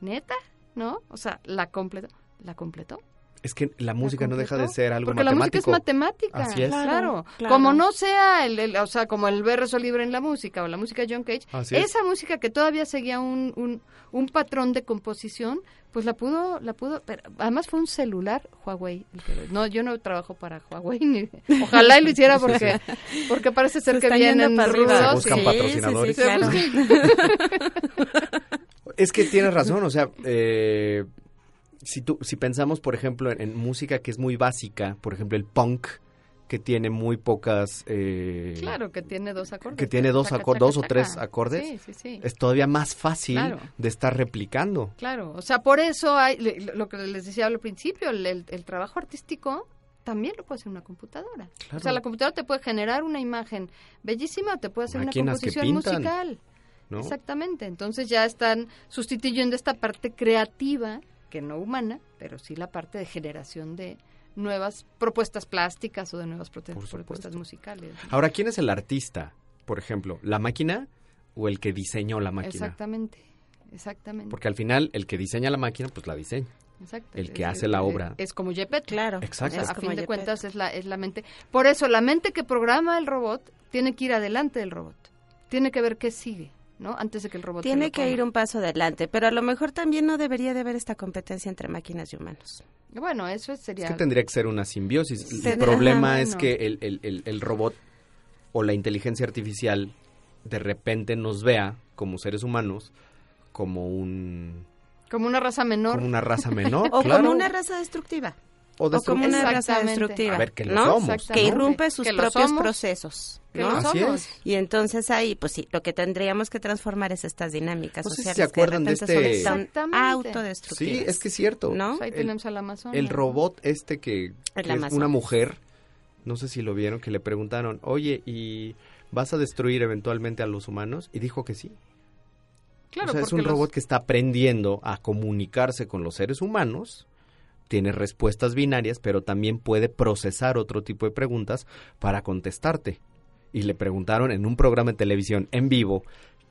neta, ¿no? O sea, la completó, la completó. Es que la música no deja de ser algo Porque la música es matemática. Así es. Claro, Como no sea, el, o sea, como el verso libre en la música o la música de John Cage, esa música que todavía seguía un, un, un, patrón de composición, pues la pudo, la pudo, pero además fue un celular Huawei. No, yo no trabajo para Huawei, ni, ojalá y lo hiciera porque, porque parece ser que vienen rusos. Se buscan patrocinadores. es que tienes razón, o sea, eh, si, tú, si pensamos, por ejemplo, en, música que es muy básica, por ejemplo, el punk, que tiene muy pocas... Eh, claro, que tiene dos acordes. Que tiene dos, dos o tres acordes. Es todavía más fácil de estar replicando. Claro, o sea, por eso hay, lo que les decía al principio, el, trabajo artístico también lo puede hacer una computadora. O sea, la computadora te puede generar una imagen bellísima o te puede hacer una composición musical. Exactamente. Entonces ya están sustituyendo esta parte creativa que no humana, pero sí la parte de generación de nuevas propuestas plásticas o de nuevas propuestas musicales. Ahora, ¿quién es el artista? Por ejemplo, ¿la máquina o el que diseñó la máquina? Exactamente, exactamente. Porque al final el que diseña la máquina, pues la diseña. Exacto. El que hace la obra. Es como Jepet, claro. Exacto. a fin de cuentas es la, es la mente. Por eso la mente que programa el robot tiene que ir adelante del robot. Tiene que ver qué sigue. ¿No? Antes de que el robot tiene que ir un paso adelante, pero a lo mejor también no debería de haber esta competencia entre máquinas y humanos. Bueno, eso sería. Es que tendría que ser una simbiosis. El problema es que el, el, el, robot o la inteligencia artificial de repente nos vea como seres humanos como un como una raza menor. Como una raza menor, o como una raza destructiva. O, como una raza destructiva. A ver, que lo somos. Que irrumpe sus propios procesos. Y entonces ahí, pues sí, lo que tendríamos que transformar es estas dinámicas sociales. se acuerdan de, este... autodestructivas. Sí, es que es cierto. ¿No? Ahí tenemos al Amazon. El robot este que, es una mujer, no sé si lo vieron, que le preguntaron, oye, ¿y vas a destruir eventualmente a los humanos? Y dijo que sí. Claro, o sea, es un robot que está aprendiendo a comunicarse con los seres humanos tiene respuestas binarias, pero también puede procesar otro tipo de preguntas para contestarte y le preguntaron en un programa de televisión en vivo,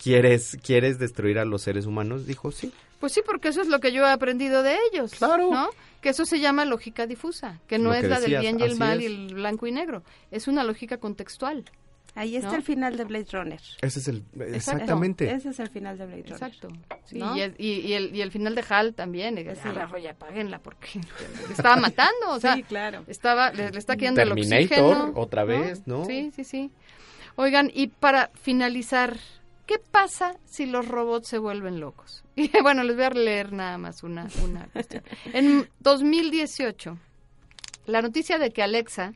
¿quieres, ¿quieres destruir a los seres humanos? Dijo, sí. Pues sí, porque eso es lo que yo he aprendido de ellos. Claro. ¿no? Que eso se llama lógica difusa, que no es la del bien y el mal y el blanco y negro, es una lógica contextual. Ahí está el final de Blade Runner. Ese es el, exactamente. ese es el final de Blade Runner. Exacto. y, el, y, el, y, el, final de Hal también. Sí. ya apáguenla porque le estaba matando, o sea, sí, claro. estaba, le, está quedando el oxígeno. otra vez, ¿no? Sí, sí, sí. Oigan, y para finalizar, ¿qué pasa si los robots se vuelven locos? Y bueno, les voy a leer nada más una, una cuestión. En 2018, la noticia de que Alexa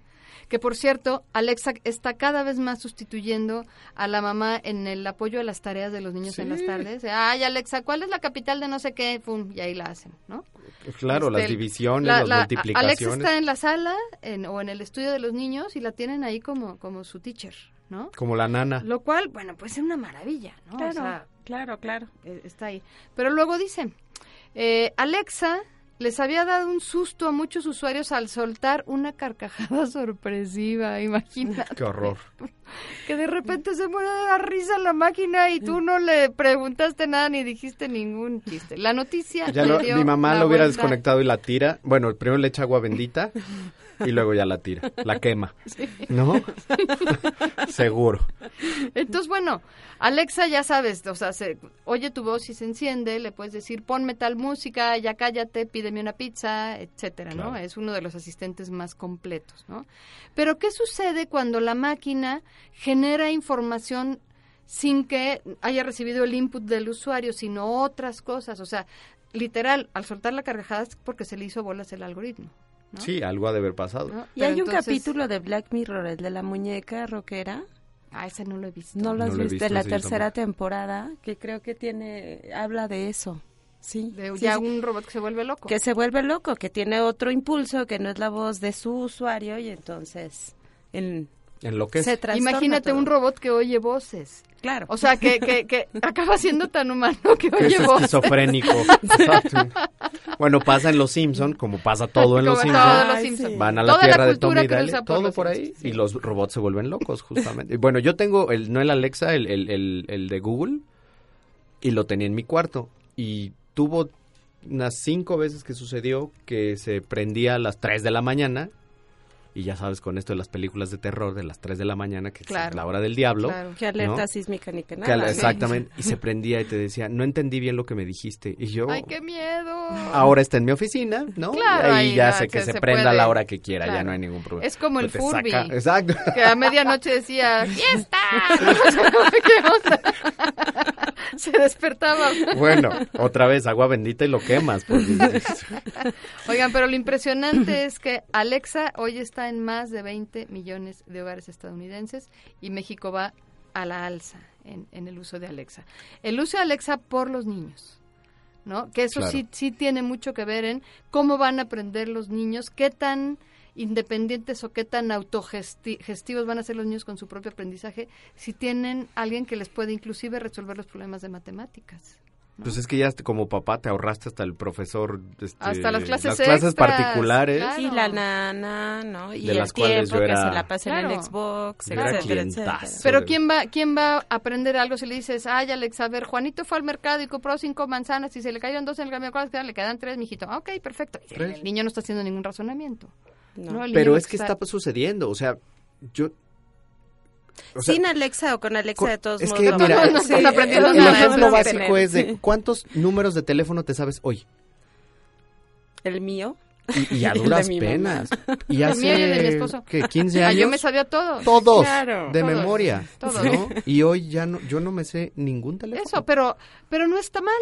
que por cierto, Alexa está cada vez más sustituyendo a la mamá en el apoyo a las tareas de los niños en las tardes. Ay, Alexa, ¿cuál es la capital de no sé qué? Pum, y ahí la hacen, ¿no? Claro, las este, divisiones, las multiplicaciones. Alexa está en la sala o en el estudio de los niños y la tienen ahí como, como su teacher, ¿no? Como la nana. Lo cual, bueno, pues es una maravilla, ¿no? Claro, claro, claro. E, está ahí. Pero luego dicen, eh, Alexa les había dado un susto a muchos usuarios al soltar una carcajada sorpresiva, imagínate. Qué horror. Que de repente se muere de la risa la máquina y tú no le preguntaste nada ni dijiste ningún chiste. La noticia. Ya mi mamá lo hubiera desconectado y la tira. Bueno, primero le echa agua bendita y luego ya la tira, la quema. ¿No? Seguro. Entonces, bueno, Alexa ya sabes, o sea, se, oye tu voz y se enciende, le puedes decir, ponme tal música, ya cállate, pídeme una pizza, etcétera, ¿no? Es uno de los asistentes más completos, ¿no? Pero ¿qué sucede cuando la máquina genera información sin que haya recibido el input del usuario, sino otras cosas? O sea, literal, al soltar la carcajada es porque se le hizo bolas el algoritmo. Sí, algo ha de haber pasado. Y hay un capítulo de Black Mirror, el de la muñeca rockera. Ah, ese no lo he visto. No lo has visto, la tercera temporada, que creo que tiene, habla de eso. Sí, de ya un robot que se vuelve loco. Que se vuelve loco, que tiene otro impulso, que no es la voz de su usuario y entonces en Enloquece. Imagínate un robot que oye voces. Claro. O sea, que, que, que acaba siendo tan humano que oye es voces. esquizofrénico. bueno, pasa en Los Simpson, como pasa todo en Los Simpson. Van a la tierra de Tommy Daly, todo por ahí, y los robots se vuelven locos, justamente. bueno, yo tengo, el no el Alexa, el, el, el, el de Google, y lo tenía en mi cuarto. Y tuvo unas cinco veces que sucedió que se prendía a las 3 de la mañana y ya sabes con esto de las películas de terror de las 3 de la mañana que es la hora del diablo claro. que alerta sísmica ni que nada exactamente y se prendía y te decía no entendí bien lo que me dijiste y yo ay qué miedo. Ahora está en mi oficina no claro, y ahí ya sé que, se, prenda a la hora que quiera ya no hay ningún problema. Es como el Pues Furby exacto. que a medianoche decía fiesta ¿Qué onda? se despertaba bueno otra vez agua bendita y lo quemas pues. oigan pero lo impresionante es que Alexa hoy está en más de 20 millones de hogares estadounidenses y México va a la alza en, en el uso de Alexa. El uso de Alexa por los niños. ¿no? Que eso Claro. sí, sí tiene mucho que ver en cómo van a aprender los niños, qué tan independientes o qué tan autogestivos van a ser los niños con su propio aprendizaje si tienen alguien que les puede inclusive resolver los problemas de matemáticas. Pues es que ya como papá te ahorraste hasta el profesor, este, Hasta las clases clases extras, particulares. claro. Sí, la nana, ¿no? Y De el las cuales tiempo yo que se la pasa en el Claro. Xbox, etcétera. Pero ¿quién va, ¿quién va a aprender algo si le dices, ay Alex, a ver, Juanito fue al mercado y compró cinco manzanas y se le cayeron dos en el camión, ¿cuántas quedan? Le quedan tres, mijito. Ah, Ok, perfecto. Y. El niño no está haciendo ningún razonamiento. No. ¿no? El Pero es que está sucediendo, o sea, yo... o sea, Sin Alexa o con Alexa de todos es modos. que no, mira, no, no sí, el- el, ejemplo básico tener. es de cuántos números de teléfono te sabes hoy El mío. y, y a El de duras penas y El hace mío y el de mi esposo. ¿qué, 15 Ah, años yo me sabía todo. todos Claro. de Todos, memoria todos. ¿no? y hoy ya no yo no me sé ningún teléfono Eso, pero, pero no está mal.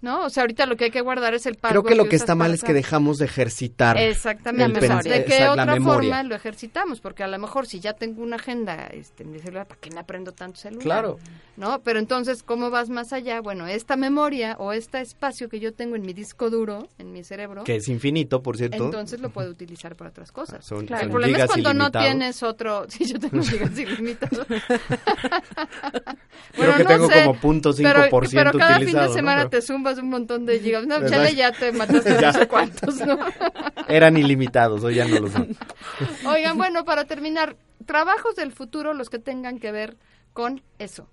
¿No? O sea, ahorita lo que hay que guardar es el pago creo que lo que está mal es que dejamos de ejercitar Exactamente. el ¿De qué otra memoria. forma lo ejercitamos? Porque a lo mejor si ya tengo una agenda este, en mi celular, ¿para qué me aprendo tanto celular? Claro. ¿No? Pero entonces, ¿cómo vas más allá? Bueno, esta memoria o este espacio que yo tengo en mi disco duro, en mi cerebro, que es infinito por cierto entonces lo puedo utilizar para otras cosas. Son- Claro. El problema es cuando no tienes otro... Sí, yo tengo gigas ilimitados. Creo que no tengo sé, como punto pero, 5% pero cada fin de semana te un montón de gigas. No, ¿Verdad? chale, ya te mataste Ya. no sé cuántos, ¿no? eran ilimitados hoy ya no lo son Oigan, bueno, para terminar, trabajos del futuro, los que tengan que ver con eso.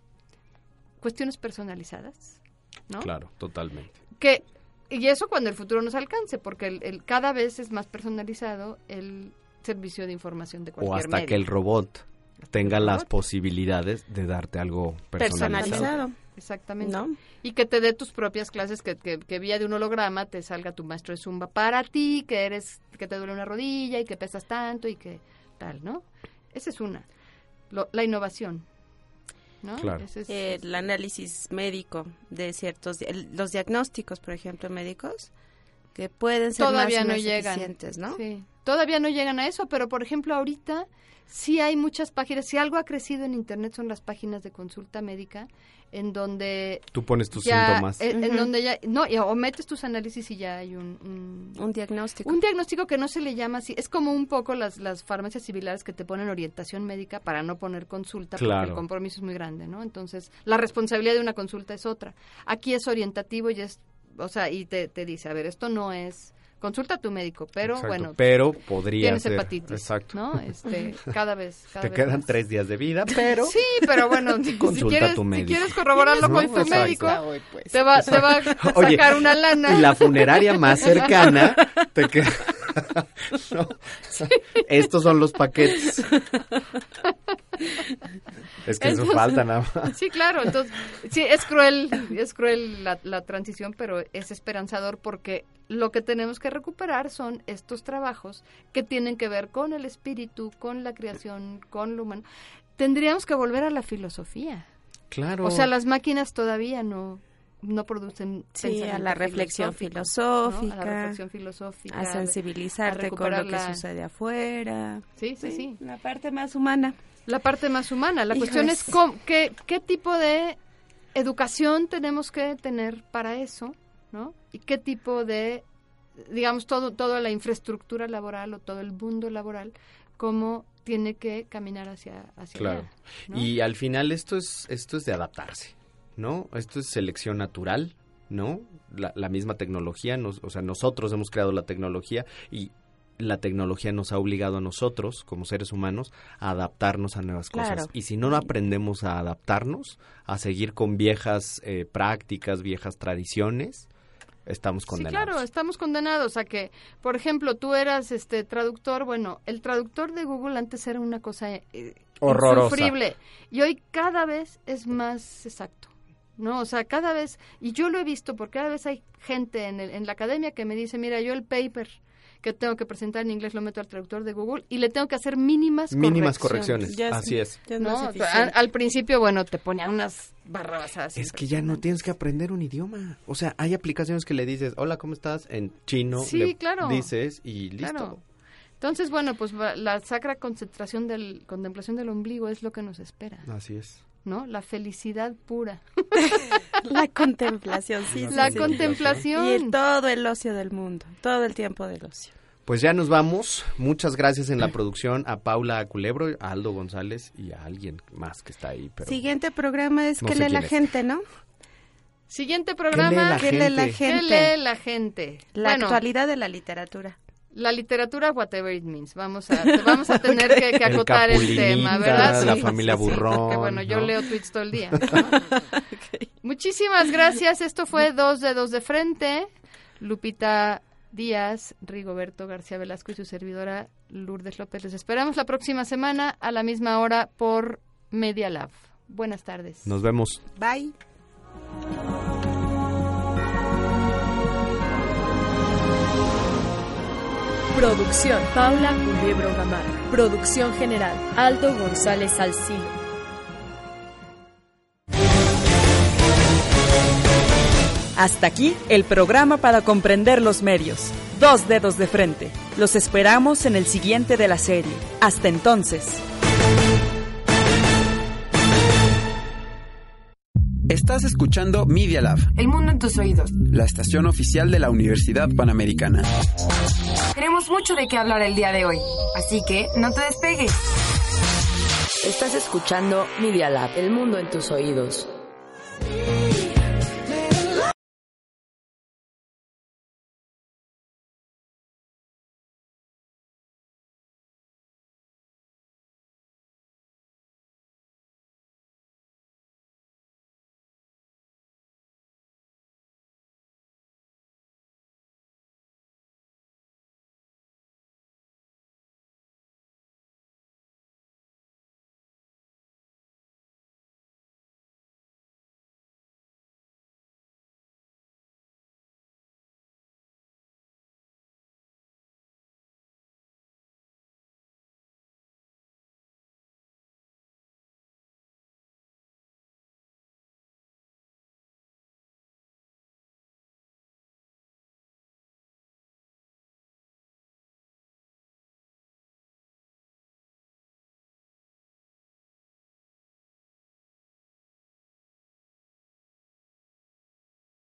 Cuestiones personalizadas, ¿no? claro totalmente Que, y eso cuando el futuro nos alcance, porque el, el- cada vez es más personalizado el servicio de información de o cualquier hasta medio. que el robot tenga las posibilidades de darte algo personalizado. Personalizado. Exactamente. ¿No? Y que te dé tus propias clases, que, que, que vía de un holograma te salga tu maestro de zumba para ti, que eres, que te duele una rodilla y que pesas tanto y que tal, ¿no? Esa es una. Lo- la innovación. ¿no? Claro. Ese es- Eh, el análisis médico de ciertos, los diagnósticos, por ejemplo, médicos, que pueden ser todavía más, no más llegan. ¿no? Sí, todavía no llegan a eso, pero por ejemplo ahorita sí hay muchas páginas, si algo ha crecido en internet son las páginas de consulta médica en donde Tú pones tus ya, síntomas. en, donde ya no y- o metes tus análisis y ya hay un, un Un diagnóstico. un diagnóstico que no se le llama así, es como un poco las, las farmacias similares que te ponen orientación médica para no poner consulta porque el compromiso es muy grande, ¿no? Entonces, la responsabilidad de una consulta es otra. Aquí es orientativo y es, o sea, y te, te dice, a ver, esto no es, consulta a tu médico, pero Exacto, bueno, pero podría tienes ser hepatitis, exacto ¿no? Este, cada vez, cada te vez quedan más. tres días de vida pero Sí, pero bueno, si, Consulta a quieres, tu si médico. quieres corroborarlo con tu Exacto. médico, te va, te va a sacar Oye, una lana. y la funeraria más cercana te queda No, estos son los paquetes es que eso falta nada más Sí, claro, entonces, sí, es cruel, es cruel la, la transición, pero es esperanzador porque lo que tenemos que recuperar son estos trabajos que tienen que ver con el espíritu, con la creación, con lo humano. Tendríamos que volver a la filosofía. claro O sea, las máquinas todavía no no producen Sí, a la reflexión filosófica, A la reflexión filosófica. a sensibilizarte a con lo que sucede afuera. Sí, sí, sí. La parte más humana. La parte más humana. La cuestión es cómo- qué, qué tipo de educación tenemos que tener para eso, ¿no? Y qué tipo de, digamos, todo, toda la infraestructura laboral o todo el mundo laboral, cómo tiene que caminar hacia, hacia claro. Y al final esto es, esto es de adaptarse, ¿no? Esto es selección natural, ¿no? La, misma tecnología, nos, o sea, nosotros hemos creado la tecnología y la tecnología nos ha obligado a nosotros, como seres humanos, a adaptarnos a nuevas cosas. Y si no aprendemos a adaptarnos, a seguir con viejas eh, prácticas, viejas tradiciones, estamos condenados. Sí, claro, estamos condenados a que, por ejemplo, tú eras este traductor, bueno, el traductor de Google antes era una cosa eh, horrible insufrible y hoy cada vez es más exacto. ¿no? O sea, cada vez, y yo lo he visto porque cada vez hay gente en, en la academia que me dice, mira, yo el paper que tengo que presentar en inglés lo meto al traductor de Google y le tengo que hacer mínimas mínimas correcciones, así es, al, principio bueno te ponían unas barrabasadas es que ya no tienes que aprender un idioma. O sea hay aplicaciones que le dices hola cómo estás en chino sí, claro. dices y listo. Entonces bueno pues la sacra concentración del contemplación del ombligo es lo que nos espera. Así es ¿no? La felicidad pura. la contemplación, sí. La contemplación. Y todo el ocio del mundo, todo el tiempo del ocio. Pues ya nos vamos. Muchas gracias en la producción a Paula Culebro, a Aldo González y a alguien más que está ahí. Pero Siguiente programa es que lee la gente, ¿no? Siguiente programa. ¿Qué lee la gente? lee la gente? La actualidad de la literatura. La literatura, whatever it means. Vamos a, vamos a tener que, acotar el, tema, ¿verdad? La familia burrón. bueno, yo leo tweets todo el día. Muchísimas gracias. Esto fue Dos Dedos de Frente. Lupita Díaz, Rigoberto García Velasco y su servidora Lourdes López. Les esperamos la próxima semana a la misma hora por Media Lab. Buenas tardes. Nos vemos. Bye. Producción Paula Culebro Gamar. Producción general Aldo González Alcino. Hasta aquí el programa para comprender los medios. Dos dedos de frente. Los esperamos en el siguiente de la serie. Hasta entonces. Estás escuchando Media Lab. El mundo en tus oídos. La estación oficial de la Universidad Panamericana. Tenemos mucho de qué hablar el día de hoy, así que no te despegues. Estás escuchando Media Lab. El mundo en tus oídos.